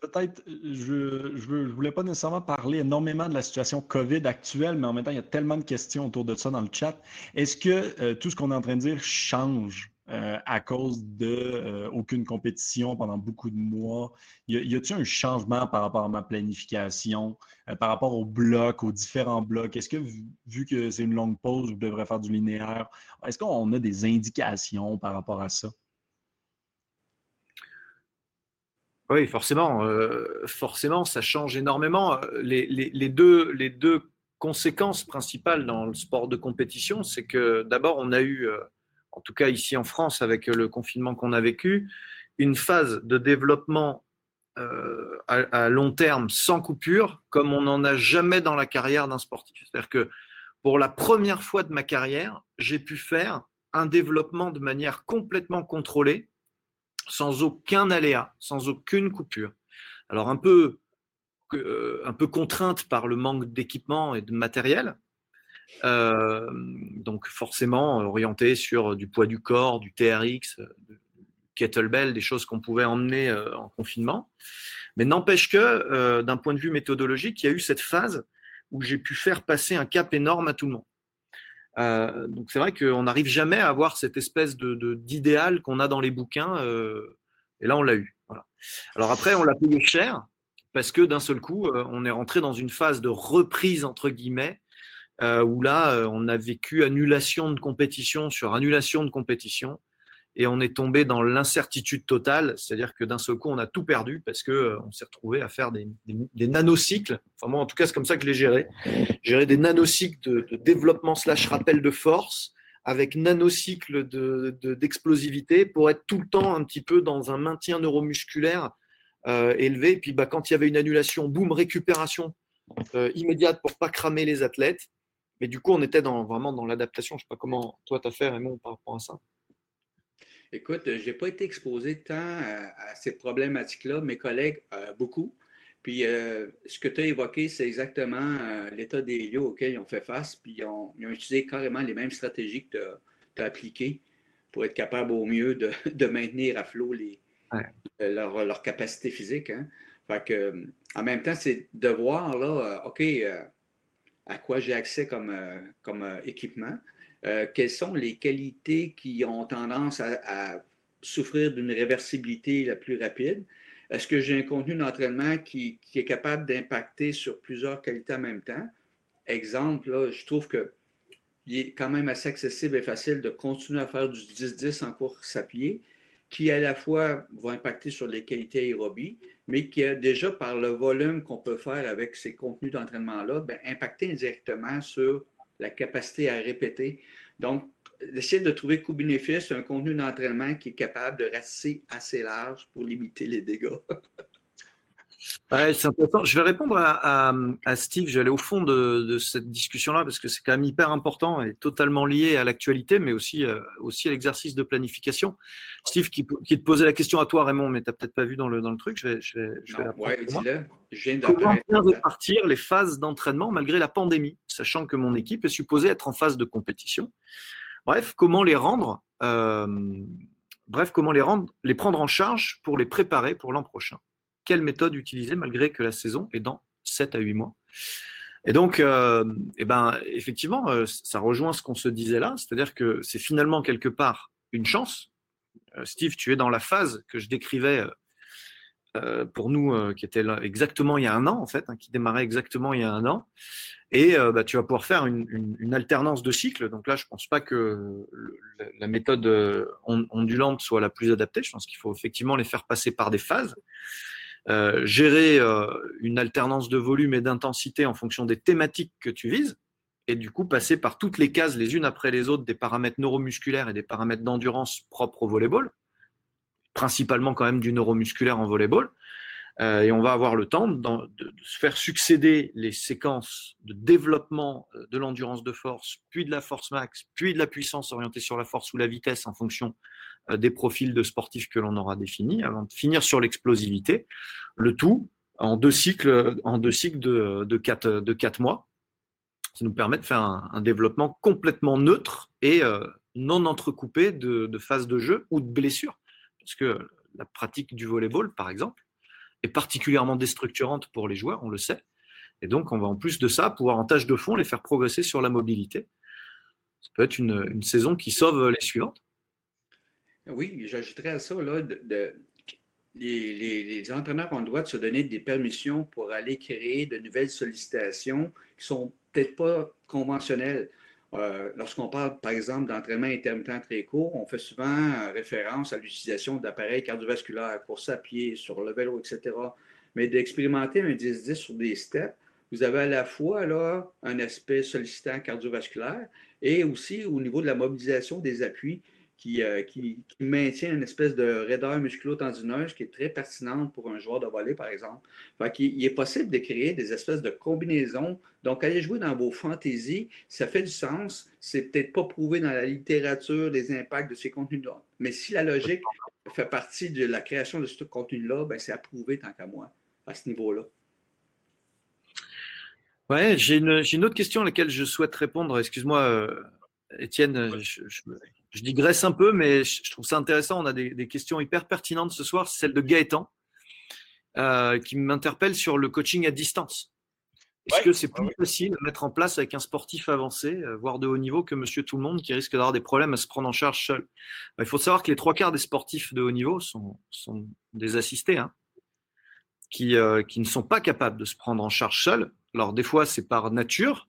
Peut-être, je ne voulais pas nécessairement parler énormément de la situation COVID actuelle, mais en même temps, il y a tellement de questions autour de ça dans le chat. Est-ce que euh, tout ce qu'on est en train de dire change? Euh, à cause de euh, aucune compétition pendant beaucoup de mois? Y, a-t-il un changement par rapport à ma planification, par rapport aux blocs, aux différents blocs? Est-ce que, vu que c'est une longue pause, je devrais faire du linéaire, est-ce qu'on a des indications par rapport à ça? Oui, forcément, euh, forcément, ça change énormément. Les, deux, les deux conséquences principales dans le sport de compétition, c'est que d'abord, on a eu, euh, en tout cas ici en France, avec le confinement qu'on a vécu, une phase de développement euh, à, long terme sans coupure, comme on n'en a jamais dans la carrière d'un sportif. C'est-à-dire que pour la première fois de ma carrière, j'ai pu faire un développement de manière complètement contrôlée sans aucun aléa, sans aucune coupure. Alors un peu, euh, un peu contrainte par le manque d'équipement et de matériel, donc forcément orienté sur du poids du corps, du TRX, du kettlebell, des choses qu'on pouvait emmener en confinement. Mais n'empêche que, d'un point de vue méthodologique, il y a eu cette phase où j'ai pu faire passer un cap énorme à tout le monde. Donc c'est vrai qu'on n'arrive jamais à avoir cette espèce d'idéal qu'on a dans les bouquins. Et là, on l'a eu. Alors après, on l'a payé cher parce que d'un seul coup, on est rentré dans une phase de reprise entre guillemets où là, on a vécu annulation de compétition sur annulation de compétition et on est tombé dans l'incertitude totale, c'est-à-dire que d'un seul coup, on a tout perdu parce que euh, on s'est retrouvé à faire des, nanocycles. Enfin moi, en tout cas, c'est comme ça que je l'ai géré. Gérer des nanocycles de, de développement slash rappel de force avec nanocycles d'explosivité pour être tout le temps un petit peu dans un maintien neuromusculaire euh, élevé. Et puis bah, quand il y avait une annulation, boum, récupération euh, immédiate pour pas cramer les athlètes. Mais du coup, on était dans, vraiment dans l'adaptation. Je ne sais pas comment toi tu as fait, Raymond, par rapport à ça. Écoute, je n'ai pas été exposé tant à, ces problématiques-là. Mes collègues, euh, beaucoup. Puis ce que tu as évoqué, c'est exactement l'état des lieux auxquels ils ont fait face. Puis ils ont, utilisé carrément les mêmes stratégies que tu as, appliquées pour être capable au mieux de, maintenir à flot les, leur, capacité physique. Hein. Fait que, en même temps, c'est de voir, là, OK, à quoi j'ai accès comme, comme équipement, quelles sont les qualités qui ont tendance à souffrir d'une réversibilité la plus rapide, est-ce que j'ai un contenu d'entraînement qui, est capable d'impacter sur plusieurs qualités en même temps? Exemple, je trouve qu'il est quand même assez accessible et facile de continuer à faire du 10-10 en course à pied, qui à la fois va impacter sur les qualités aérobies, mais qui a déjà par le volume qu'on peut faire avec ces contenus d'entraînement-là, ben, impacté indirectement sur la capacité à répéter. Donc, d'essayer de trouver co-bénéfice un contenu d'entraînement qui est capable de rester assez large pour limiter les dégâts. c'est. Je vais répondre à, Steve. Je vais aller au fond de, cette discussion-là parce que c'est quand même hyper important et totalement lié à l'actualité, mais aussi, euh, aussi à l'exercice de planification. Steve, qui, te posait la question à toi, Raymond, mais tu n'as peut-être pas vu dans le, dans le truc. Je vais, je vais, je vais le Je viens Comment bien répartir les phases d'entraînement malgré la pandémie, sachant que mon équipe est supposée être en phase de compétition? Bref, comment les rendre, euh, bref, comment les rendre, les prendre en charge pour les préparer pour l'an prochain? Quelle méthode utiliser malgré que la saison est dans 7 à 8 mois et donc, euh, eh ben, effectivement, euh, ça rejoint ce qu'on se disait là, c'est-à-dire que c'est finalement quelque part une chance. Steve, tu es dans la phase que je décrivais pour nous, qui était là exactement il y a un an, en fait, hein, qui démarrait exactement il y a un an. Et euh, bah, tu vas pouvoir faire une, alternance de cycles. Donc là, je ne pense pas que la méthode euh, ondulante soit la plus adaptée. Je pense qu'il faut effectivement les faire passer par des phases. Euh, gérer une alternance de volume et d'intensité en fonction des thématiques que tu vises. Et du coup, passer par toutes les cases les unes après les autres des paramètres neuromusculaires et des paramètres d'endurance propres au volleyball. Principalement quand même du neuromusculaire en volleyball. Euh, et on va avoir le temps de, se faire succéder les séquences de développement euh, de l'endurance de force, puis de la force max, puis de la puissance orientée sur la force ou la vitesse en fonction euh, des profils de sportifs que l'on aura définis, avant de finir sur l'explosivité. Le tout en deux cycles, en deux cycles de, quatre, mois. Ça nous permet de faire un, développement complètement neutre et non entrecoupé de, de phases de jeu ou de blessures. Parce que la pratique du volleyball, par exemple, est particulièrement déstructurante pour les joueurs, on le sait. Et donc, on va en plus de ça pouvoir en tâche de fond les faire progresser sur la mobilité. Ça peut être une, saison qui sauve les suivantes. Oui, j'ajouterais à ça, là, les, entraîneurs ont le droit de se donner des permissions pour aller créer de nouvelles sollicitations qui sont peut-être pas conventionnelles. Euh, lorsqu'on parle, par exemple, d'entraînement intermittent très court, on fait souvent référence à l'utilisation d'appareils cardiovasculaires, course à pied, sur le vélo, etc. Mais d'expérimenter un 10-10 sur des steps, vous avez à la fois là, un aspect sollicitant cardiovasculaire et aussi au niveau de la mobilisation des appuis euh, qui, maintient une espèce de raideur musculo-tendineuse qui est très pertinente pour un joueur de volley, par exemple. il, est possible de créer des espèces de combinaisons. Donc, aller jouer dans vos fantaisies, ça fait du sens. C'est peut-être pas prouvé dans la littérature les impacts de ces contenus-là. Mais si la logique fait partie de la création de ce contenu-là, ben, c'est approuvé tant qu'à moi, à ce niveau-là. Ouais, j'ai une, autre question à laquelle je souhaite répondre. Excuse-moi, euh, Étienne, je digresse un peu, mais je trouve ça intéressant. On a des, questions hyper pertinentes ce soir. C'est celle de Gaëtan, euh, qui m'interpelle sur le coaching à distance. Est-ce que c'est plus facile à mettre en place avec un sportif avancé, euh, voire de haut niveau, que monsieur tout le monde qui risque d'avoir des problèmes à se prendre en charge seul? Il faut savoir que les trois quarts des sportifs de haut niveau sont, des assistés, hein, qui, euh, qui, ne sont pas capables de se prendre en charge seuls. Alors des fois, c'est par nature,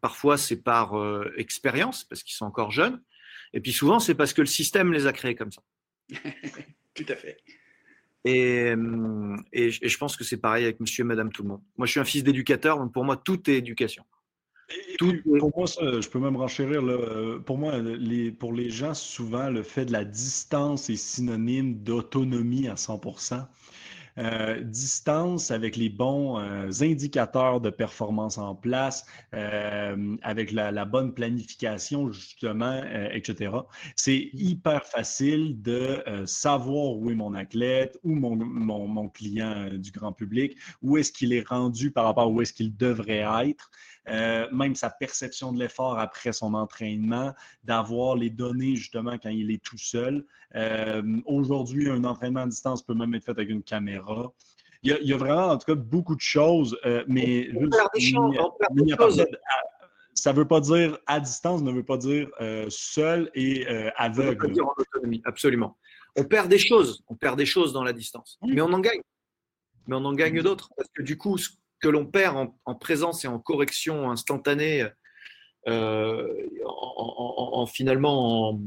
parfois c'est par expérience, parce qu'ils sont encore jeunes, et puis souvent, c'est parce que le système les a créés comme ça. tout à fait. Et, et, je pense que c'est pareil avec monsieur et madame tout le monde. Moi, je suis un fils d'éducateur, donc pour moi, tout est éducation. Pour moi, ça, je peux même renchérir. Là, pour moi, les, pour les gens, souvent, le fait de la distance est synonyme d'autonomie à 100 euh, distance avec les bons euh, indicateurs de performance en place, euh, avec la, bonne planification, justement, etc. C'est hyper facile de savoir où est mon athlète, ou mon, mon client du grand public, où est-ce qu'il est rendu par rapport à où est-ce qu'il devrait être. Euh, même sa perception de l'effort après son entraînement, d'avoir les données justement quand il est tout seul. Euh, aujourd'hui, un entraînement à distance peut même être fait avec une caméra. Il y, a, vraiment, en tout cas, beaucoup de choses, euh, mais ça ne veut pas dire à distance, ne veut pas dire seul et aveugle. Dire en autonomie, absolument. On perd des choses, on perd des choses dans la distance, mais on en gagne. Mais on en gagne d'autres. Parce que du coup, que l'on perd en, présence et en correction instantanée, euh, en, finalement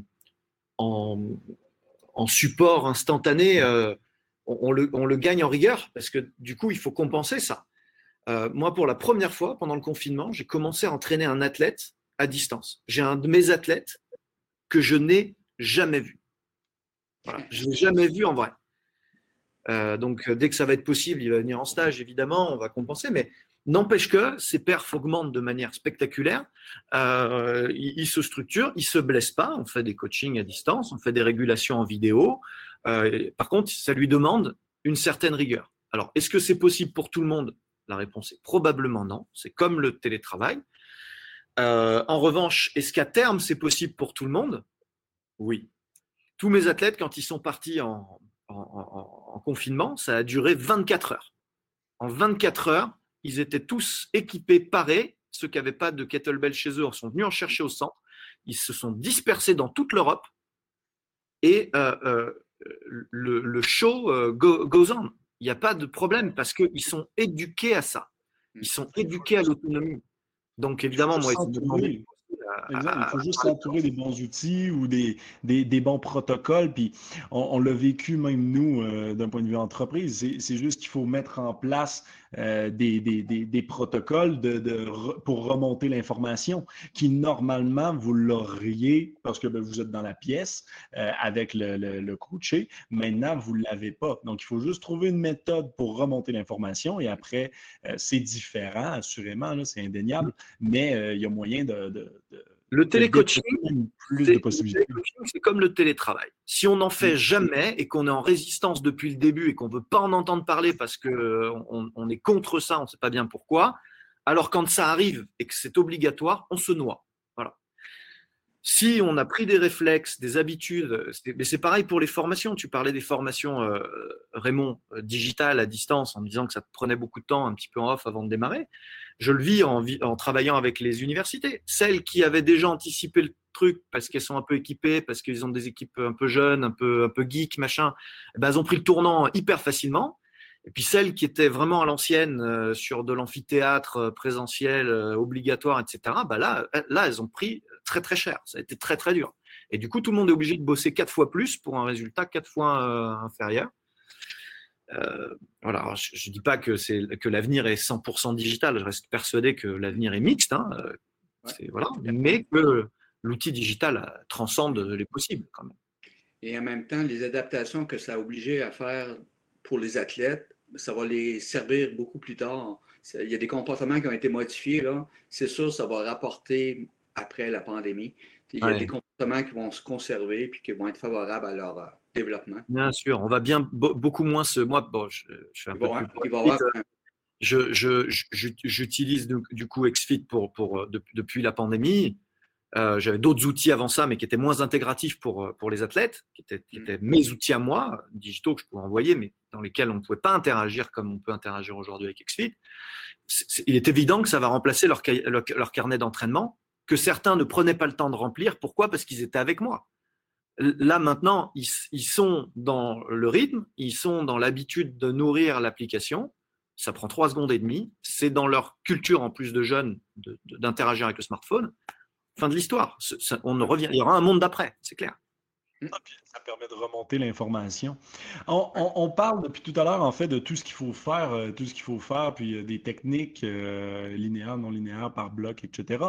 en, support instantané, euh, on, le, gagne en rigueur parce que du coup, il faut compenser ça. Euh, moi, pour la première fois pendant le confinement, j'ai commencé à entraîner un athlète à distance. J'ai un de mes athlètes que je n'ai jamais vu. Je ne l'ai jamais vu en vrai. Euh, donc, dès que ça va être possible, il va venir en stage, évidemment, on va compenser. Mais n'empêche que ses perfs augmentent de manière spectaculaire. Euh, il, se structure, il se blesse pas. On fait des coachings à distance, on fait des régulations en vidéo. Euh, par contre, ça lui demande une certaine rigueur. Alors, est-ce que c'est possible pour tout le monde? La réponse est probablement non. C'est comme le télétravail. en revanche, est-ce qu'à terme, c'est possible pour tout le monde? Oui. Tous mes athlètes, quand ils sont partis en en, confinement, ça a duré 24 heures. En 24 heures, ils étaient tous équipés, parés. Ceux qui n'avaient pas de kettlebell chez eux sont venus en chercher au centre. Ils se sont dispersés dans toute l'Europe. Et euh, euh, le, show euh, goes on. Il n'y a pas de problème parce qu'ils sont éduqués à ça. Ils sont éduqués à l'autonomie. Donc évidemment, moi, il faut juste s'entourer des bons outils ou des, des, bons protocoles. Puis on, l'a vécu même nous euh, d'un point de vue entreprise. C'est juste qu'il faut mettre en place euh, des, protocoles pour remonter l'information qui normalement vous l'auriez parce que ben, vous êtes dans la pièce euh, avec le, le, coaché. Maintenant, vous ne l'avez pas. Donc, il faut juste trouver une méthode pour remonter l'information et après, c'est différent, assurément, c'est indéniable, mais il y a moyen de le télécoaching, c'est comme le télétravail. Si on n'en fait jamais et qu'on est en résistance depuis le début et qu'on ne veut pas en entendre parler parce qu'on on est contre ça, on ne sait pas bien pourquoi, alors quand ça arrive et que c'est obligatoire, on se noie. Voilà. Si on a pris des réflexes, des habitudes, mais c'est pareil pour les formations. Tu parlais des formations, euh, Raymond, euh, digitales à distance, en me disant que ça te prenait beaucoup de temps un petit peu en off avant de démarrer je le vis en, en, travaillant avec les universités. Celles qui avaient déjà anticipé le truc parce qu'elles sont un peu équipées, parce qu'ils ont des équipes un peu jeunes, un peu, un peu geek, machin, eh ben, elles ont pris le tournant hyper facilement. Et puis celles qui étaient vraiment à l'ancienne euh, sur de l'amphithéâtre euh, présentiel euh, obligatoire, etc. Bah là, là, elles ont pris très très cher. Ça a été très très dur. Et du coup, tout le monde est obligé de bosser quatre fois plus pour un résultat quatre fois inférieur. Euh, voilà, je ne dis pas que, que l'avenir est 100% digital, je reste persuadé que l'avenir est mixte, hein, euh, voilà, mais que l'outil digital transcende les possibles quand même. Et en même temps, les adaptations que ça a obligé à faire pour les athlètes, ça va les servir beaucoup plus tard. Il y a des comportements qui ont été modifiés, là. C'est sûr, ça va rapporter après la pandémie. Il y a des comportements qui vont se conserver et qui vont être favorables à leur, euh, développement. Bien sûr, on va bien beaucoup moins ce. Moi, bon, je, je suis un peu plus. Je, j'utilise du coup XFIT pour, pour, depuis la pandémie. Euh, j'avais d'autres outils avant ça, mais qui étaient moins intégratifs pour, pour les athlètes, qui étaient, qui mm. étaient, mes outils à moi, digitaux que je pouvais envoyer, mais dans lesquels on ne pouvait pas interagir comme on peut interagir aujourd'hui avec XFIT. il est évident que ça va remplacer leur, leur, leur carnet d'entraînement, que certains ne prenaient pas le temps de remplir. Pourquoi? Parce qu'ils étaient avec moi. Là maintenant, ils, sont dans le rythme, ils sont dans l'habitude de nourrir l'application. Ça prend trois secondes et demie. C'est dans leur culture, en plus de jeunes, d'interagir avec le smartphone. Fin de l'histoire. On ne. Il y aura un monde d'après, c'est clair. Ah, ça permet de remonter l'information. On, parle depuis tout à l'heure, en fait, de tout ce qu'il faut faire, euh, tout ce qu'il faut faire, puis euh, des techniques euh, linéaires, non linéaires, par bloc, etc.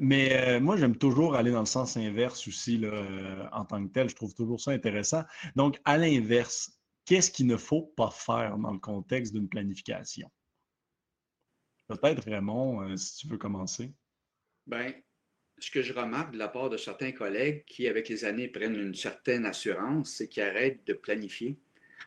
mais moi, j'aime toujours aller dans le sens inverse aussi, là, en tant que tel. Je trouve toujours ça intéressant. Donc, à l'inverse, qu'est-ce qu'il ne faut pas faire dans le contexte d'une planification? Peut-être, Raymond, si tu veux commencer. Bien, ce que je remarque de la part de certains collègues qui, avec les années, prennent une certaine assurance, c'est qu'ils arrêtent de planifier.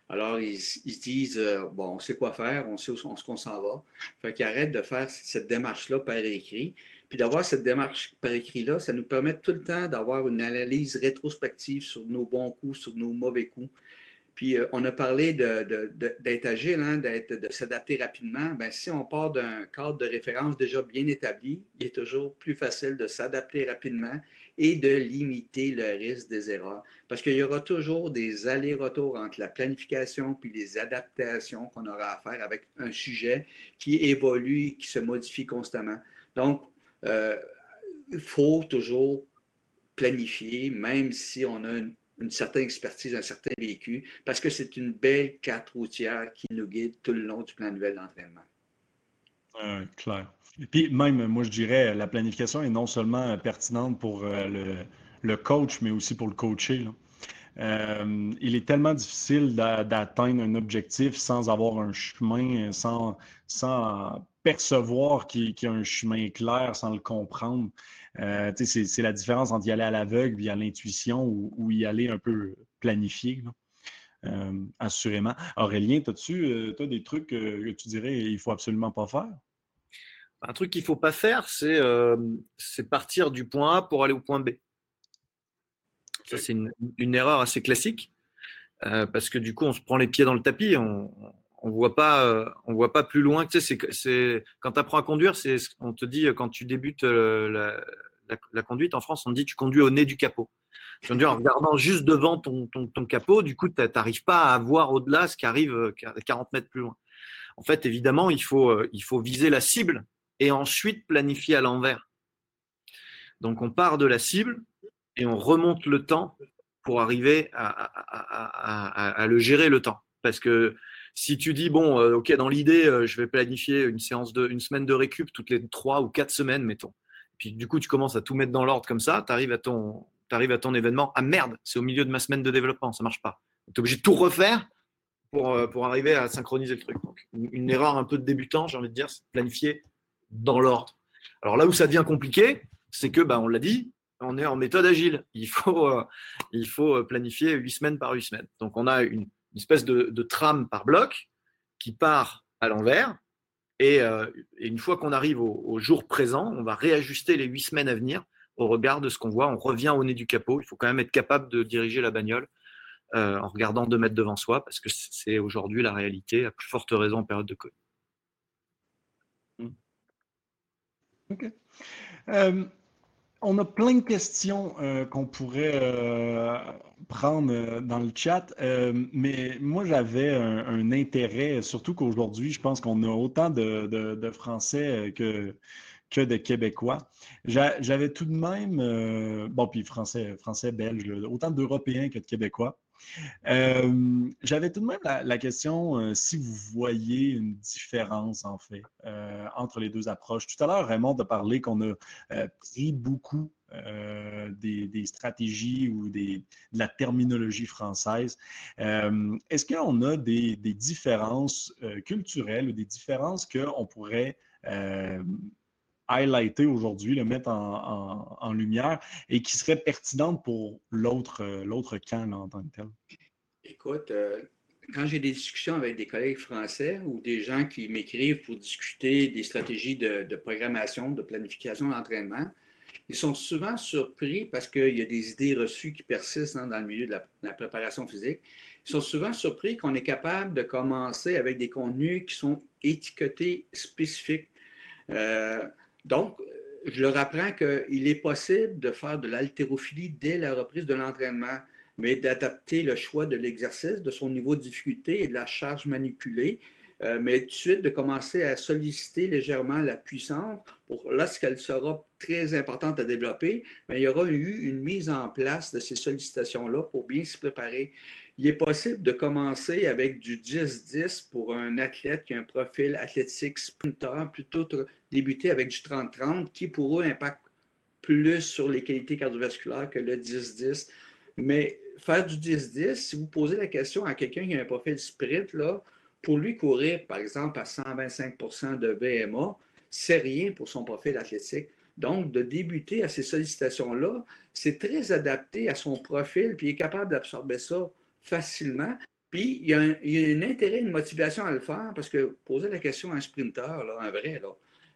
Alors, ils, se disent, euh, bon, on sait quoi faire, on sait où on, qu'on s'en va. Fait qu'ils arrêtent de faire cette démarche-là par écrit. Puis d'avoir cette démarche par écrit-là, ça nous permet tout le temps d'avoir une analyse rétrospective sur nos bons coups, sur nos mauvais coups. Puis euh, on a parlé d'être agile, hein, de s'adapter rapidement. Bien, si on part d'un cadre de référence déjà bien établi, il est toujours plus facile de s'adapter rapidement et de limiter le risque des erreurs. Parce qu'il y aura toujours des allers-retours entre la planification puis les adaptations qu'on aura à faire avec un sujet qui évolue qui se modifie constamment. Donc, euh, il faut toujours planifier, même si on a une une certaine expertise, un certain vécu, parce que c'est une belle carte routière qui nous guide tout le long du plan annuel d'entraînement. Euh, clair. Puis même, moi, je dirais, la planification est non seulement pertinente pour euh, le, coach, mais aussi pour le coacher. Euh, il est tellement difficile d'atteindre un objectif sans avoir un chemin, sans percevoir qu'il y a un chemin clair, sans le comprendre. Euh, c'est la différence entre y aller à l'aveugle à l'intuition ou, y aller un peu planifié. Euh, assurément. Aurélien, as-tu euh, des trucs que tu dirais qu'il ne faut absolument pas faire? Un truc qu'il ne faut pas faire, c'est partir du point A pour aller au point B. Ça, c'est une, erreur assez classique parce que du coup, on se prend les pieds dans le tapis, on, on voit pas on voit pas plus loin c'est quand tu apprends à conduire c'est on te dit quand tu débutes la, la, conduite en France, on dit tu conduis au nez du capot. Tu en regardant juste devant ton, capot, du coup, tu n'arrives pas à voir au-delà ce qui arrive 40 euh, mètres plus loin. En fait, évidemment, il faut, euh, il faut viser la cible et ensuite planifier à l'envers. Donc, on part de la cible et on remonte le temps pour arriver à, le gérer le temps. Parce que si tu dis, bon, euh, OK, dans l'idée, je vais planifier une séance de, une semaine de récup toutes les trois ou quatre semaines, mettons. Puis du coup, tu commences à tout mettre dans l'ordre comme ça, tu arrives à ton, arrives à ton événement. Ah merde, c'est au milieu de ma semaine de développement, ça marche pas. Tu es obligé de tout refaire pour, euh, pour arriver à synchroniser le truc. une, erreur un peu de débutant, j'ai envie de dire, c'est planifier dans l'ordre. Alors là où ça devient compliqué, c'est que, bah, on l'a dit, on est en méthode agile. Il faut, euh, il faut euh, planifier huit semaines par huit semaines. Donc on a une, espèce de, trame par bloc qui part à l'envers euh, et, une fois qu'on arrive au, jour présent, on va réajuster les huit semaines à venir au regard de ce qu'on voit. On revient au nez du capot. Il faut quand même être capable de diriger la bagnole euh, en regardant deux mètres devant soi, parce que c'est aujourd'hui la réalité, à plus forte raison en période de Covid. OK. Euh, on a plein de questions euh, qu'on pourrait euh, prendre euh, dans le chat, mais moi j'avais un, intérêt, surtout qu'aujourd'hui, je pense qu'on a autant de, Français que, que de Québécois. J'avais tout de même, bon, puis Français, Français, Belge, autant d'Européens que de Québécois. Euh, j'avais tout de même la, question euh, si vous voyez une différence, en fait, euh, entre les deux approches. Tout à l'heure, Raymond a parlé qu'on a pris beaucoup des, stratégies ou des, de la terminologie française. Est-ce qu'on a des, des différences culturelles ou des différences qu'on pourrait highlighter aujourd'hui, le mettre en, lumière et qui serait pertinente pour l'autre euh, l'autre camp en tant que tel? Écoute, euh, quand j'ai des discussions avec des collègues français ou des gens qui m'écrivent pour discuter des stratégies de, programmation, de planification d'entraînement, ils sont souvent surpris parce qu'il y a des idées reçues qui persistent hein, dans le milieu de la, préparation physique. Ils sont souvent surpris qu'on est capable de commencer avec des contenus qui sont étiquetés spécifiques. Euh, donc, je leur apprends qu'il est possible de faire de l'haltérophilie dès la reprise de l'entraînement, mais d'adapter le choix de l'exercice, de son niveau de difficulté et de la charge manipulée euh, mais tout de suite de commencer à solliciter légèrement la puissance pour lorsqu'elle sera très importante à développer, mais il y aura eu une mise en place de ces sollicitations-là pour bien se préparer. Il est possible de commencer avec du 10-10 pour un athlète qui a un profil athlétique sprinter, plutôt débuter avec du 30-30 qui pour eux impacte plus sur les qualités cardiovasculaires que le 10-10. Mais faire du 10-10, si vous posez la question à quelqu'un qui a un profil sprint, pour lui courir, par exemple, à 125% de VMA, c'est rien pour son profil athlétique. Donc, de débuter à ces sollicitations-là, c'est très adapté à son profil, puis il est capable d'absorber ça facilement. Puis, il y, a un, intérêt, une motivation à le faire, parce que poser la question à un sprinter, là, un vrai,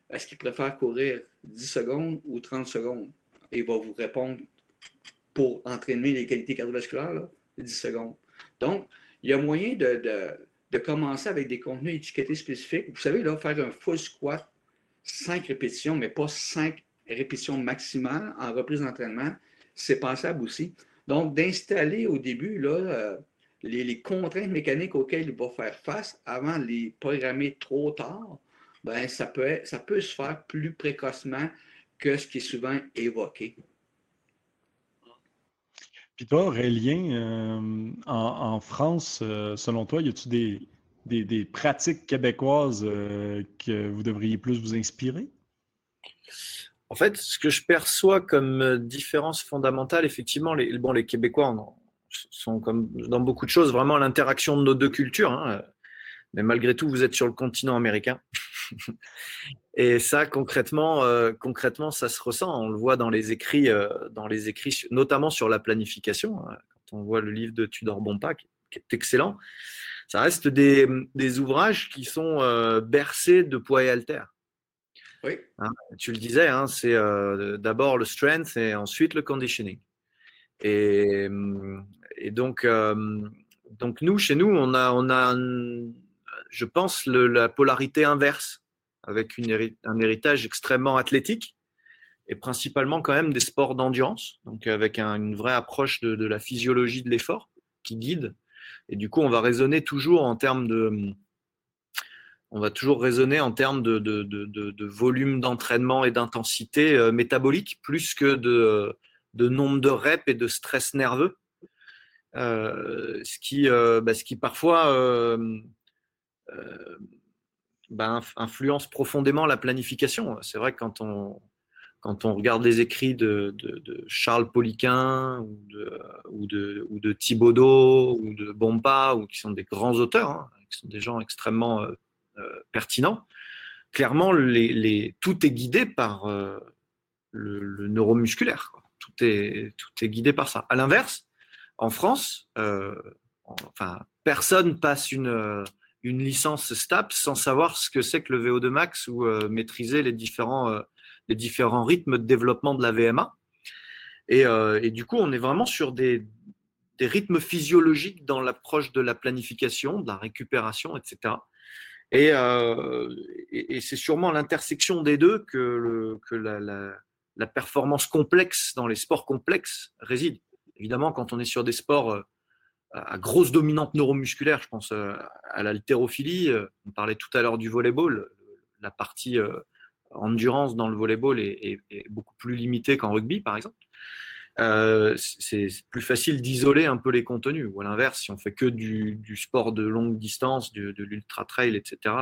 est-ce qu'il préfère courir 10 secondes ou 30 secondes? il va vous répondre pour entraîner les qualités cardiovasculaires, 10 secondes. Donc, il y a moyen de de commencer avec des contenus étiquetés spécifiques. Vous savez, là, faire un full squat, cinq répétitions, mais pas cinq répétitions maximales en reprise d'entraînement, c'est pensable aussi. Donc, d'installer au début là, euh, les, contraintes mécaniques auxquelles il va faire face avant de les programmer trop tard, ben, ça, peut ça peut se faire plus précocement que ce qui est souvent évoqué. Puis toi, Aurélien, euh, en, France, euh, selon toi, y a-t-il des, pratiques québécoises que vous devriez plus vous inspirer? En fait, ce que je perçois comme différence fondamentale, effectivement, les, Québécois sont comme dans beaucoup de choses vraiment l'interaction de nos deux cultures. Hein. Mais malgré tout, vous êtes sur le continent américain. Et ça, concrètement, euh, concrètement, ça se ressent. On le voit dans les écrits, euh, dans les écrits, notamment sur la planification. Hein. Quand on voit le livre de Tudor Bompa, qui, est excellent, ça reste des, ouvrages qui sont euh, bercés de poids et haltères. Oui. Hein, tu le disais, hein, c'est d'abord le strength et ensuite le conditioning. Et, et donc, donc nous, chez nous, on a, on a je pense, la polarité inverse avec un héritage extrêmement athlétique et principalement quand même des sports d'endurance, donc avec une vraie approche de, la physiologie de l'effort qui guide. Et du coup, on va raisonner toujours en termes de, on va toujours raisonner en termes de, volume d'entraînement et d'intensité euh, métabolique plus que de, nombre de reps et de stress nerveux. Euh, ce, qui, euh, bah, ce qui parfois ben, influence profondément la planification. C'est vrai que quand on, regarde les écrits de, Charles Poliquin ou de, ou, ou de Thibaudot ou de Bompa, qui sont des grands auteurs, hein, qui sont des gens extrêmement euh, euh, pertinents, clairement, tout est guidé par euh, le, neuromusculaire. Tout, est, tout est guidé par ça. À l'inverse, en France, enfin, personne passe une une licence STAPS sans savoir ce que c'est que le VO2 max ou euh, maîtriser les différents, euh, les différents rythmes de développement de la VMA. Euh, et, du coup, on est vraiment sur des, des rythmes physiologiques dans l'approche de la planification, de la récupération, etc. Et, et, c'est sûrement l'intersection des deux que, la, performance complexe dans les sports complexes réside. Évidemment, quand on est sur des sports à grosse dominante neuromusculaire, je pense euh, à l'haltérophilie. Euh, on parlait tout à l'heure du volleyball. La partie euh, endurance dans le volleyball est, est, beaucoup plus limitée qu'en rugby, par exemple. C'est plus facile d'isoler un peu les contenus. Ou à l'inverse, si on fait que du, sport de longue distance, de, de l'ultra trail, etc.,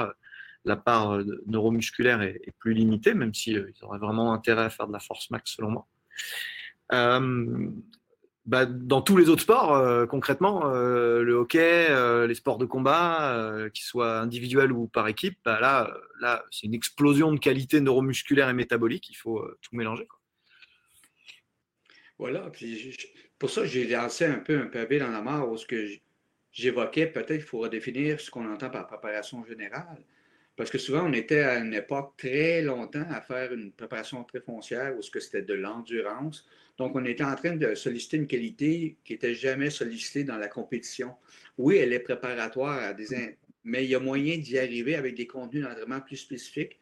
la part neuromusculaire est, est, plus limitée, même s'ils si, ils auraient vraiment intérêt à faire de la force max, selon moi. Bah, dans tous les autres sports, euh, concrètement, euh, le hockey, euh, les sports de combat, qu'ils soient individuels ou par équipe, bah, là, là c'est une explosion de qualité neuromusculaire et métabolique. Il faut tout mélanger. Voilà. Puis, pour ça, j'ai lancé un peu un pavé dans la mare où ce que j'évoquais, peut-être qu'il faut redéfinir ce qu'on entend par préparation générale. Parce que souvent, on était à une époque très longtemps à faire une préparation très foncière où ce que c'était de l'endurance. Donc, on était en train de solliciter une qualité qui n'était jamais sollicitée dans la compétition. Oui, elle est préparatoire à des... Mais il y a moyen d'y arriver avec des contenus d'entraînement plus spécifiques.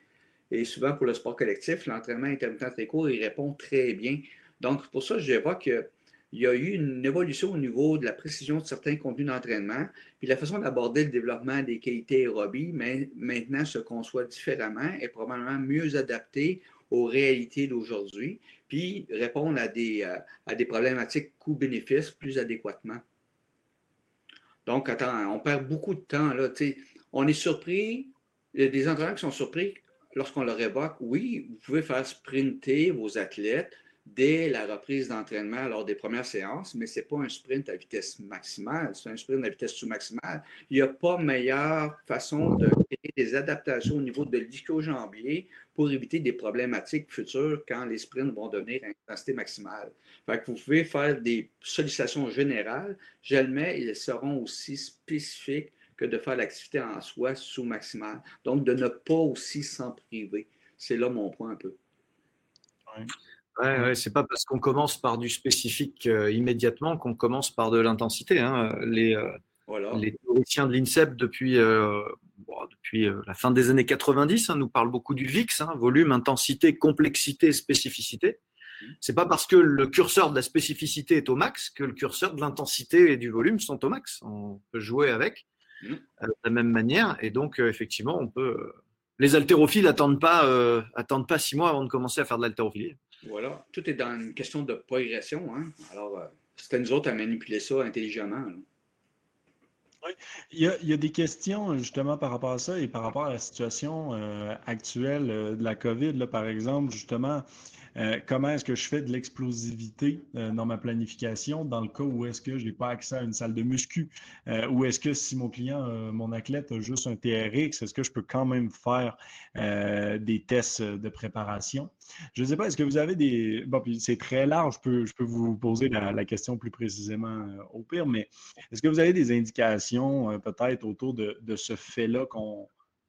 Et souvent, pour le sport collectif, l'entraînement intermittent très court, il répond très bien. Donc, pour ça, j'évoque que il y a eu une évolution au niveau de la précision de certains contenus d'entraînement, puis la façon d'aborder le développement des qualités aérobies, maintenant se conçoit différemment et probablement mieux adapté aux réalités d'aujourd'hui, puis répondre à des, euh, à des problématiques coût-bénéfice plus adéquatement. Donc, attends, on perd beaucoup de temps. Là, on est surpris, il y a des entraîneurs qui sont surpris lorsqu'on leur évoque, oui, vous pouvez faire sprinter vos athlètes, dès la reprise d'entraînement lors des premières séances, mais ce n'est pas un sprint à vitesse maximale, c'est un sprint à vitesse sous-maximale. Il n'y a pas meilleure façon de créer des adaptations au niveau de l'ischio-jambier pour éviter des problématiques futures quand les sprints vont devenir à intensité maximale. Fait que vous pouvez faire des sollicitations générales, jamais ils seront aussi spécifiques que de faire l'activité en soi sous-maximale. Donc, de ne pas aussi s'en priver. C'est là mon point un peu. Ouais, ouais, c'est pas parce qu'on commence par du spécifique euh, immédiatement qu'on commence par de l'intensité. Hein. Les, euh, les théoriciens de l'INSEP depuis, euh, depuis la fin des années 90 hein, nous parlent beaucoup du VIX, hein, volume, intensité, complexité, spécificité. Mmh. C'est pas parce que le curseur de la spécificité est au max que le curseur de l'intensité et du volume sont au max. On peut jouer avec mmh. de la même manière et donc effectivement on peut. Les haltérophiles n'attendent pas, attendent pas six mois avant de commencer à faire de l'haltérophilie. Voilà, tout est dans une question de progression. Hein? Alors, euh, c'était nous autres à manipuler ça intelligemment. Oui. Il, y a, des questions justement par rapport à ça et par rapport à la situation euh, actuelle euh, de la COVID, là, par exemple, justement. Euh, comment est-ce que je fais de l'explosivité euh, dans ma planification dans le cas où est-ce que je n'ai pas accès à une salle de muscu? Euh, ou est-ce que si mon client, mon athlète a juste un TRX, est-ce que je peux quand même faire des tests de préparation? Je ne sais pas, est-ce que vous avez des... Bon, puis c'est très large, je peux, je peux vous poser la, question plus précisément au pire, mais est-ce que vous avez des indications peut-être autour de, ce fait-là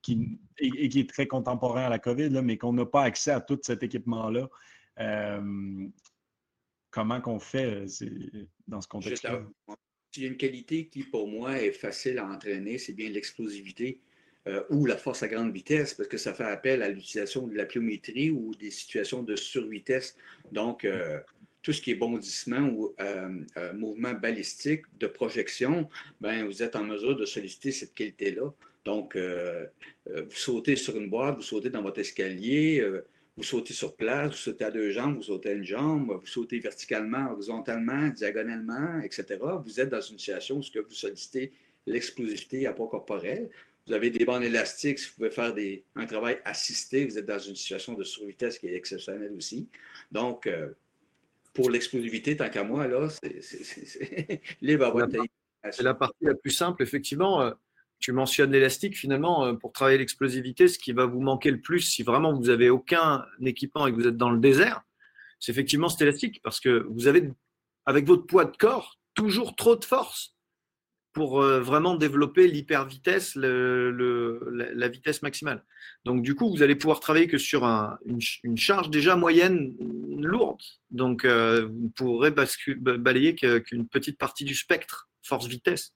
qui, et, qui est très contemporain à la COVID, mais qu'on n'a pas accès à tout cet équipement-là. Euh, comment qu'on fait euh, dans ce contexte-là? Il y a une qualité qui, pour moi, est facile à entraîner, c'est bien l'explosivité euh, ou la force à grande vitesse, parce que ça fait appel à l'utilisation de la pliométrie ou des situations de survitesse. Donc, tout ce qui est bondissement ou mouvement balistique de projection, ben, vous êtes en mesure de solliciter cette qualité-là. Donc, euh, vous sautez sur une boîte, vous sautez dans votre escalier, vous sautez sur place, vous sautez à deux jambes, vous sautez à une jambe, vous sautez verticalement, horizontalement, diagonalement, etc. Vous êtes dans une situation où vous sollicitez l'explosivité à poids corporel. Vous avez des bandes élastiques, si vous pouvez faire des, un travail assisté, vous êtes dans une situation de survitesse qui est exceptionnelle aussi. Donc, pour l'explosivité, tant qu'à moi, là, c'est libre à votre C'est la partie la plus simple, effectivement tu mentionnes l'élastique, finalement, euh, pour travailler l'explosivité, ce qui va vous manquer le plus si vraiment vous n'avez aucun équipement et que vous êtes dans le désert, c'est effectivement cet élastique, parce que vous avez, avec votre poids de corps, toujours trop de force pour euh, vraiment développer l'hypervitesse, la, vitesse maximale. Donc, du coup, vous allez pouvoir travailler que sur une, charge déjà moyenne lourde. Donc, euh, vous pourrez balayer qu'une petite partie du spectre force-vitesse.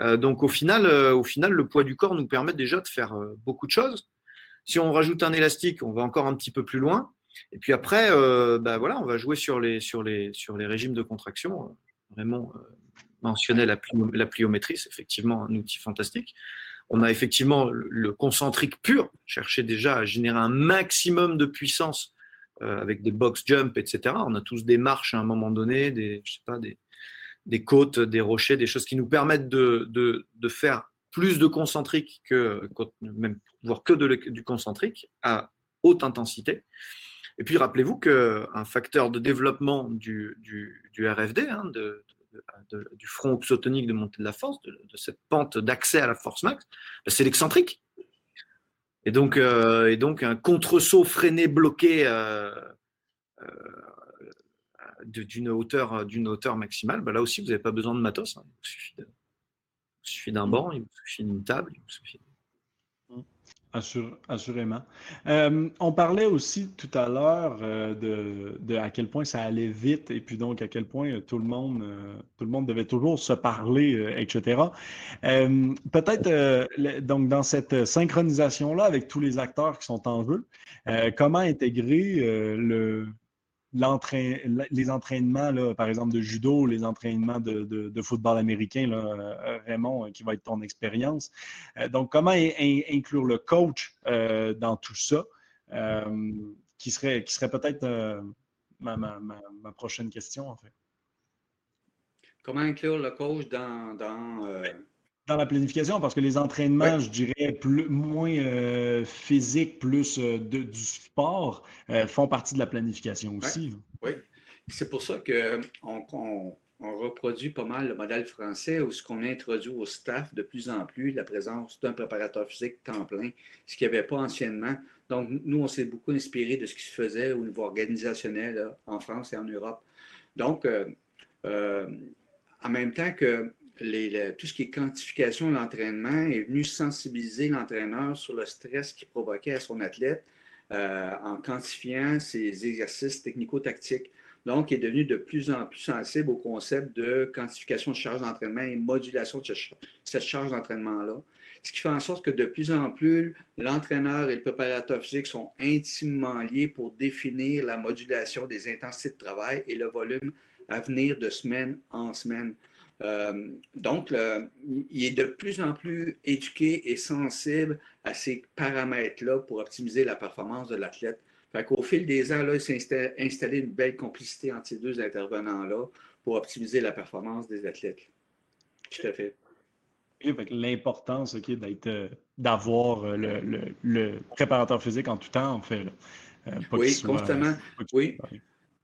Euh, donc au final, euh, au final, le poids du corps nous permet déjà de faire euh, beaucoup de choses. Si on rajoute un élastique, on va encore un petit peu plus loin. Et puis après, bah voilà, on va jouer sur les, sur les, sur les régimes de contraction. Vraiment mentionnait la, la pliométrie, c'est effectivement un outil fantastique. On a effectivement le concentrique pur, chercher déjà à générer un maximum de puissance avec des box jump, etc. On a tous des marches à un moment donné, des, je sais pas, des, des côtes, des rochers, des choses qui nous permettent de, de, faire plus de concentrique que, même voire que de, du concentrique à haute intensité. Et puis rappelez-vous qu'un facteur de développement du, du, RFD, hein, de, du front oxotonique de montée de la force, de, cette pente d'accès à la force max, ben, c'est l'excentrique. Et donc, euh, et donc un contre-saut freiné, bloqué euh, euh, d'une hauteur, euh, d'une hauteur maximale, bah là aussi, vous n'avez pas besoin de matos. Hein. Il vous suffit d'un banc, il vous suffit d'une table. Il vous suffit... Mmh. assurément. Euh, on parlait aussi tout à l'heure euh, de, de, à quel point ça allait vite et puis donc à quel point tout le monde, tout le monde devait toujours se parler, etc. Peut-être donc dans cette synchronisation-là avec tous les acteurs qui sont en jeu, comment intégrer le, les entraînements, là, par exemple, de judo, les entraînements de, football américain, là, Raymond, qui va être ton expérience. donc, comment inclure le coach dans tout ça, qui serait, qui serait peut-être ma, ma, prochaine question, en fait? Comment inclure le coach dans. Dans, euh, dans la planification, parce que les entraînements, je dirais, plus, moins euh, physiques, plus euh, de, du sport, font partie de la planification aussi. Oui, c'est pour ça qu'on on, on, reproduit pas mal le modèle français où ce qu'on introduit au staff de plus en plus, la présence d'un préparateur physique temps plein, ce qu'il n'y avait pas anciennement. Donc, nous, on s'est beaucoup inspiré de ce qui se faisait au niveau organisationnel en France et en Europe. Donc, en même temps que tout ce qui est quantification de l'entraînement est venu sensibiliser l'entraîneur sur le stress qu'il provoquait à son athlète euh, en quantifiant ses exercices technico-tactiques. Donc, il est devenu de plus en plus sensible au concept de quantification de charge d'entraînement et modulation de cette charge d'entraînement-là. Ce qui fait en sorte que de plus en plus, l'entraîneur et le préparateur physique sont intimement liés pour définir la modulation des intensités de travail et le volume à venir de semaine en semaine. Euh, donc, il est de plus en plus éduqué et sensible à ces paramètres-là pour optimiser la performance de l'athlète. Fait qu'au fil des ans, là, il s'est installé une belle complicité entre ces deux intervenants-là pour optimiser la performance des athlètes. Tout à fait. L'importance d'être, euh, d'avoir euh, le, préparateur physique en tout temps, en fait. oui, constamment. oui.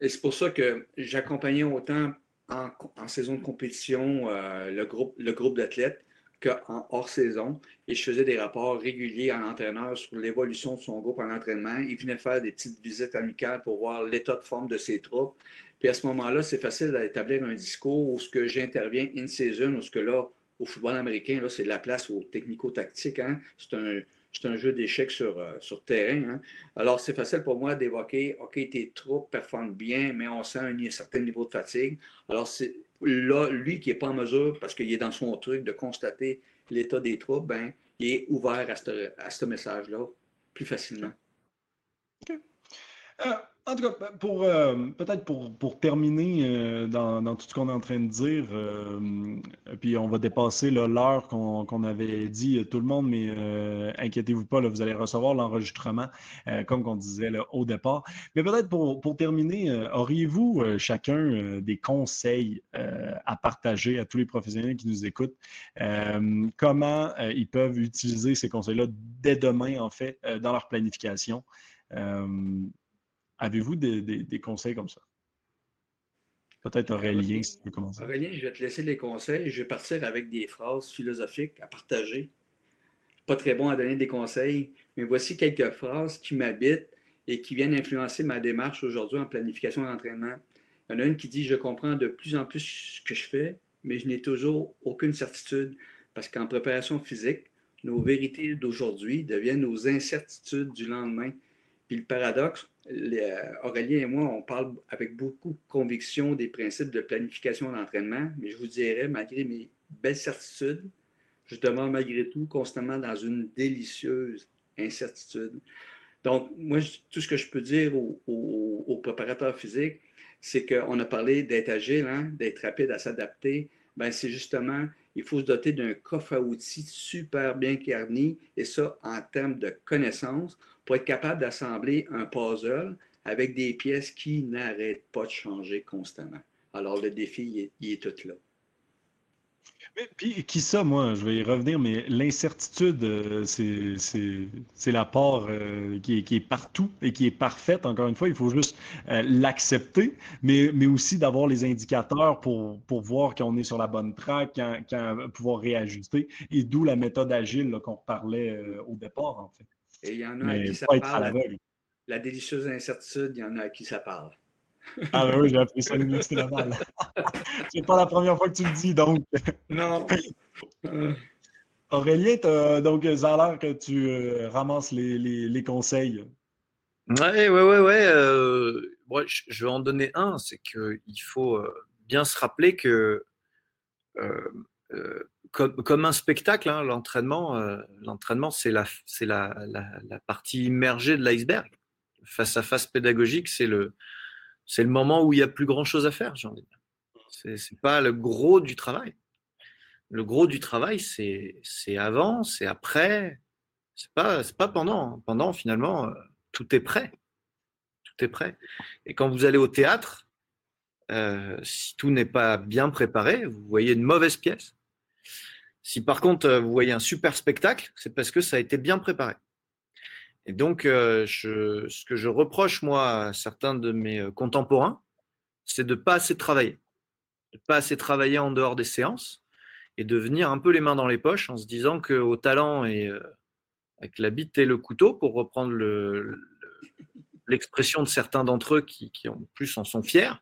Et c'est pour ça que j'accompagnais autant en, saison de compétition euh, le groupe, le groupe d'athlètes qu'en hors saison. Et je faisais des rapports réguliers à l'entraîneur sur l'évolution de son groupe en entraînement. Il venait faire des petites visites amicales pour voir l'état de forme de ses troupes. Puis à ce moment-là, c'est facile d'établir un discours où ce que j'interviens in season, où ce que là, au football américain, là, c'est de la place au technico-tactique. Hein. C'est un, c'est un jeu d'échecs sur, euh, sur terrain. Hein. Alors, c'est facile pour moi d'évoquer, OK, tes troupes performent bien, mais on sent un, certain niveau de fatigue. Alors, c'est là, lui qui n'est pas en mesure, parce qu'il est dans son truc, de constater l'état des troupes, ben, il est ouvert à ce, à ce message-là plus facilement. OK. Euh, en tout cas, ben, pour euh, peut-être pour, pour terminer euh, dans, dans, tout ce qu'on est en train de dire, euh, puis on va dépasser l'heure qu'on avait dit tout le monde, mais inquiétez-vous pas, vous allez recevoir l'enregistrement, comme on disait au départ. Mais peut-être pour, pour terminer, auriez-vous chacun des conseils à partager à tous les professionnels qui nous écoutent? comment ils peuvent utiliser ces conseils-là dès demain, en fait, dans leur planification? Avez-vous des, conseils comme ça? Peut-être Aurélien, si tu peux commencer. Aurélien, je vais te laisser les conseils. Je vais partir avec des phrases philosophiques à partager. Pas très bon à donner des conseils, mais voici quelques phrases qui m'habitent et qui viennent influencer ma démarche aujourd'hui en planification d'entraînement. Il y en a une qui dit Je comprends de plus en plus ce que je fais, mais je n'ai toujours aucune certitude parce qu'en préparation physique, nos vérités d'aujourd'hui deviennent nos incertitudes du lendemain. Puis le paradoxe, euh, Aurélien et moi, on parle avec beaucoup de conviction des principes de planification d'entraînement, mais je vous dirais, malgré mes belles certitudes, je demeure malgré tout constamment dans une délicieuse incertitude. Donc, moi, tout ce que je peux dire aux, préparateurs physiques, c'est qu'on a parlé d'être agile, hein, d'être rapide à s'adapter. Ben, c'est justement, il faut se doter d'un coffre à outils super bien garni, et ça en termes de connaissances pour être capable d'assembler un puzzle avec des pièces qui n'arrêtent pas de changer constamment. Alors, le défi, il est, tout là. Mais, puis, qui ça, moi, je vais y revenir, mais l'incertitude, euh, c'est la part euh, qui, est, partout et qui est parfaite. Encore une fois, il faut juste euh, l'accepter, mais, mais aussi d'avoir les indicateurs pour, pour voir qu'on est sur la bonne track, quand, pouvoir réajuster, et d'où la méthode agile qu'on parlait au départ, en fait. Et il y en a à qui ça parle. La, délicieuse incertitude, il y en a à qui ça parle. Ah ben oui, j'ai appris ça à l'Université Laval. C'est pas la première fois que tu le dis, donc. Non. Aurélien, donc ça a l'air que tu euh, ramasses les, les, les, conseils. Oui, oui, oui, ouais. Euh, je vais en donner un, c'est qu'il faut euh, bien se rappeler que comme, un spectacle, hein, l'entraînement, euh, l'entraînement, c'est la, c'est la, la, partie immergée de l'iceberg. Face à face pédagogique, c'est le, c'est le moment où il n'y a plus grand-chose à faire, j'ai envie de dire. Ce n'est pas le gros du travail. Le gros du travail, c'est avant, c'est après. Ce n'est pas, pas pendant. Pendant, finalement, euh, tout est prêt. Tout est prêt. Et quand vous allez au théâtre, euh, si tout n'est pas bien préparé, vous voyez une mauvaise pièce. Si par contre euh, vous voyez un super spectacle, c'est parce que ça a été bien préparé. Et donc, euh, ce que je reproche, moi, à certains de mes euh, contemporains, c'est de ne pas assez travailler. De ne pas assez travailler en dehors des séances et de venir un peu les mains dans les poches en se disant qu'au talent et avec la bite et le couteau, pour reprendre l'expression de certains d'entre eux qui, en plus en sont fiers,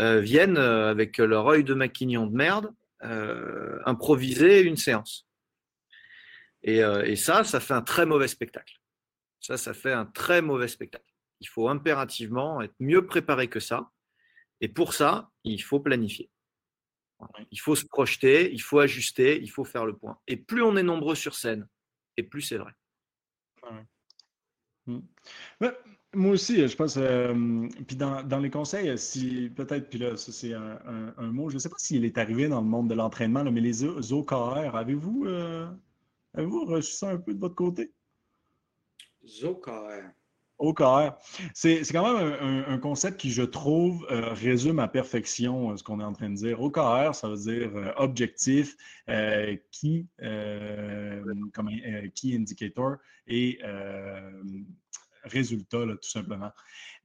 viennent avec leur œil de maquignon de merde euh, improviser une séance. Euh, et, ça, ça fait un très mauvais spectacle. Ça, ça fait un très mauvais spectacle. Il faut impérativement être mieux préparé que ça. Et pour ça, il faut planifier. Il faut se projeter, il faut ajuster, il faut faire le point. Et plus on est nombreux sur scène, et plus c'est vrai. Hmm. Moi aussi, je pense. Euh, puis dans, les conseils, si peut-être, puis là, ça c'est un, mot, je ne sais pas s'il est arrivé dans le monde de l'entraînement, mais les OKR, avez-vous euh, avez-vous reçu ça un peu de votre côté? OKR. OKR. C'est quand même un, concept qui, je trouve, euh, résume à perfection ce qu'on est en train de dire. OKR, ça veut dire objectif, key, comme, key indicator et résultat, tout simplement.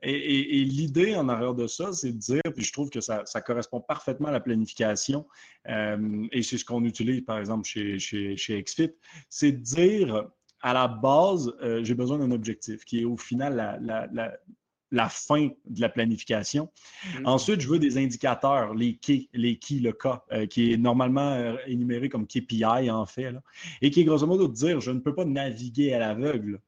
Et, l'idée en arrière de ça, c'est de dire, puis je trouve que ça, correspond parfaitement à la planification, euh, et c'est ce qu'on utilise, par exemple, chez, chez, chez XFIT, c'est de dire, à la base, euh, j'ai besoin d'un objectif, qui est au final la, fin de la planification. Mm-hmm. Ensuite, je veux des indicateurs, les key, les key, le cas, euh, qui est normalement énuméré comme KPI en fait, et qui est grosso modo de dire je ne peux pas naviguer à l'aveugle.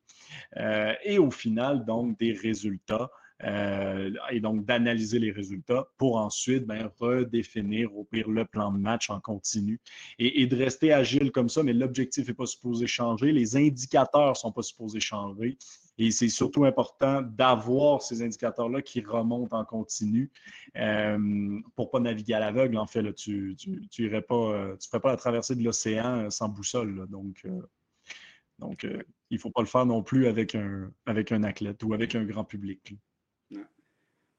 Euh, et au final, donc, des résultats. Euh, et donc d'analyser les résultats pour ensuite ben, redéfinir au pire le plan de match en continu et, de rester agile comme ça, mais l'objectif n'est pas supposé changer, les indicateurs ne sont pas supposés changer et c'est surtout important d'avoir ces indicateurs-là qui remontent en continu euh, pour ne pas naviguer à l'aveugle. En fait, là, tu ne ferais pas, tu pas la traversée de l'océan sans boussole. donc, euh, il ne faut pas le faire non plus avec un, avec un athlète ou avec un grand public.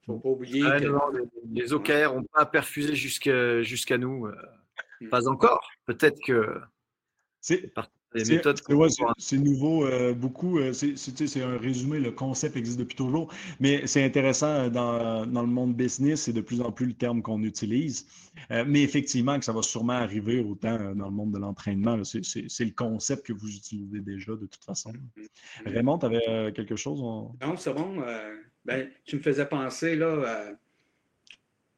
Il ne faut pas oublier ah, que... les, OKR n'ont pas perfusé jusqu'à nous. Euh, mm. Pas encore. Peut-être que c'est c'est nouveau euh, beaucoup. Euh, c'est un résumé, le concept existe depuis toujours, mais c'est intéressant dans, dans, le monde business, c'est de plus en plus le terme qu'on utilise. mais effectivement, que ça va sûrement arriver autant dans le monde de l'entraînement. C'est le concept que vous utilisez déjà de toute façon. Mm-hmm. Raymond, tu avais quelque chose? Non, c'est bon. Ben, tu me faisais penser là,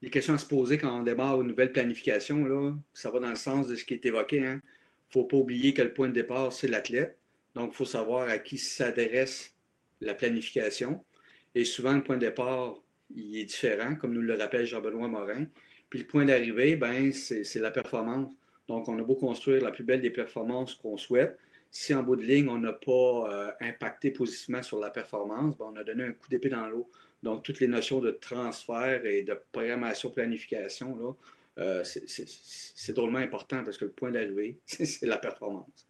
les questions à se poser quand on démarre une nouvelle planification. Là, ça va dans le sens de ce qui est évoqué. Hein? ne faut pas oublier que le point de départ, c'est l'athlète. Donc, il faut savoir à qui s'adresse la planification. Et souvent, le point de départ, il est différent, comme nous le rappelle Jean-Benoît Morin. Puis le point d'arrivée, ben, c'est la performance. Donc, on a beau construire la plus belle des performances qu'on souhaite. Si en bout de ligne, on n'a pas euh, impacté positivement sur la performance, ben, on a donné un coup d'épée dans l'eau. Donc, toutes les notions de transfert et de programmation, planification, là, euh, c'est drôlement important parce que le point d'arrivée, c'est la performance.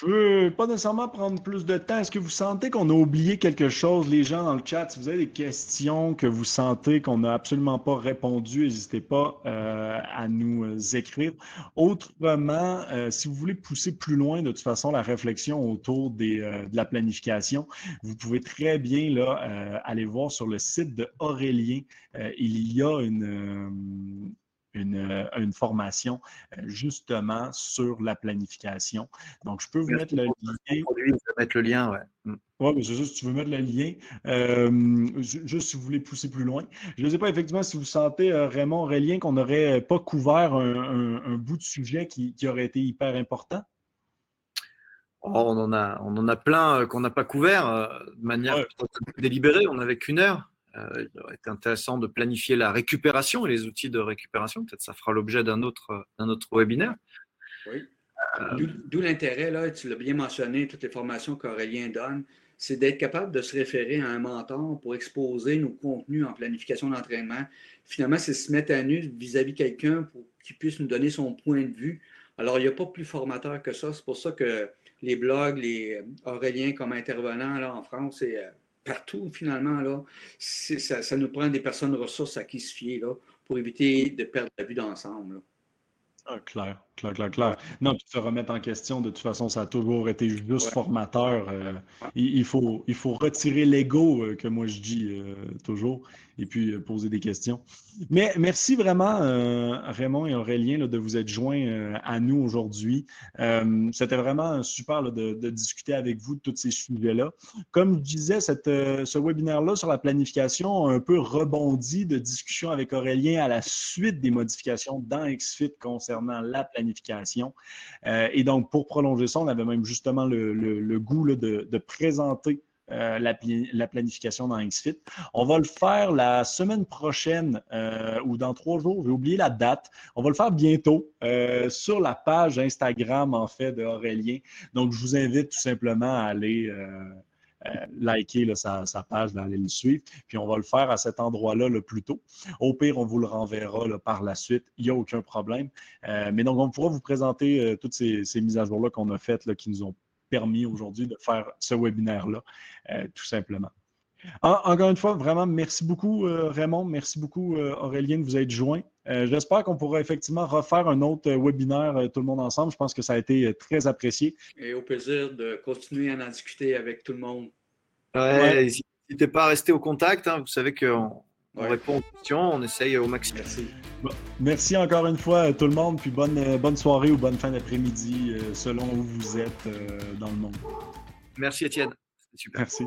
Je veux pas nécessairement prendre plus de temps. Est-ce que vous sentez qu'on a oublié quelque chose, les gens dans le chat? Si vous avez des questions que vous sentez qu'on n'a absolument pas répondu, n'hésitez pas euh, à nous euh, écrire. Autrement, euh, si vous voulez pousser plus loin, de toute façon, la réflexion autour de la planification, vous pouvez très bien aller voir sur le site de Aurélien. il y a une euh, une, formation euh, justement sur la planification. Donc, je peux vous mettre le lien. mettre le lien, ouais. Oui, mais c'est juste, tu veux mettre le lien, euh, juste si vous voulez pousser plus loin. Je ne sais pas effectivement si vous sentez, Raymond Aurélien, qu'on n'aurait pas couvert un, bout de sujet qui, aurait été hyper important? Oh, on, en a, on en a plein qu'on n'a pas couvert de manière délibérée. On n'avait qu'une heure. Euh, il aurait été intéressant de planifier la récupération et les outils de récupération. Peut-être ça fera l'objet d'un autre, autre webinaire. Oui. Euh, d'où l'intérêt, là, tu l'as bien mentionné, toutes les formations qu'Aurélien donne, c'est d'être capable de se référer à un mentor pour exposer nos contenus en planification d'entraînement. Finalement, c'est se mettre à nu vis-à-vis de quelqu'un pour qu'il puisse nous donner son point de vue. Alors, il n'y a pas plus formateur que ça. C'est pour ça que les blogs, les Auréliens comme intervenants là, en France et euh, partout, finalement, là, ça, ça, nous prend des personnes ressources à qui se fier là, pour éviter de perdre la vue d'ensemble. Ah, clair, clair, clair, clair. Non, puis se remettre en question, de toute façon, ça a toujours été juste formateur. Euh, il, faut, il faut retirer l'ego, euh, que moi je dis euh, toujours, et puis poser des questions. Mais merci vraiment, Raymond et Aurélien, de vous être joints à nous aujourd'hui. C'était vraiment super de, discuter avec vous de tous ces sujets-là. Comme je disais, ce webinaire-là sur la planification a un peu rebondi de discussion avec Aurélien à la suite des modifications dans XFIT concernant la planification euh, et donc, pour prolonger ça, on avait même justement le, goût de, présenter euh, la, planification dans XFIT. On va le faire la semaine prochaine euh, ou dans trois jours, j'ai oublié la date. On va le faire bientôt sur la page Instagram, en fait, de Aurélien. Donc, je vous invite tout simplement à aller euh, liker sa, page, d'aller le suivre. Puis on va le faire à cet endroit-là le plus tôt. Au pire, on vous le renverra par la suite. Il n'y a aucun problème. Euh, mais donc, on pourra vous présenter euh, toutes ces, mises à jour-là qu'on a faites qui nous ont permis aujourd'hui de faire ce webinaire-là, tout simplement. encore une fois, vraiment, merci beaucoup, Raymond. Merci beaucoup, Aurélien, de vous être joint. J'espère qu'on pourra effectivement refaire un autre webinaire tout le monde ensemble. Je pense que ça a été très apprécié. Et au plaisir de continuer à en discuter avec tout le monde. Ouais, N'hésitez pas à rester au contact. Hein. Vous savez qu'on répond aux questions, on essaye au maximum. Merci. merci encore une fois tout le monde, puis bonne, euh, bonne soirée ou bonne fin d'après-midi euh, selon où vous êtes euh, dans le monde. Merci Étienne. Super. Merci.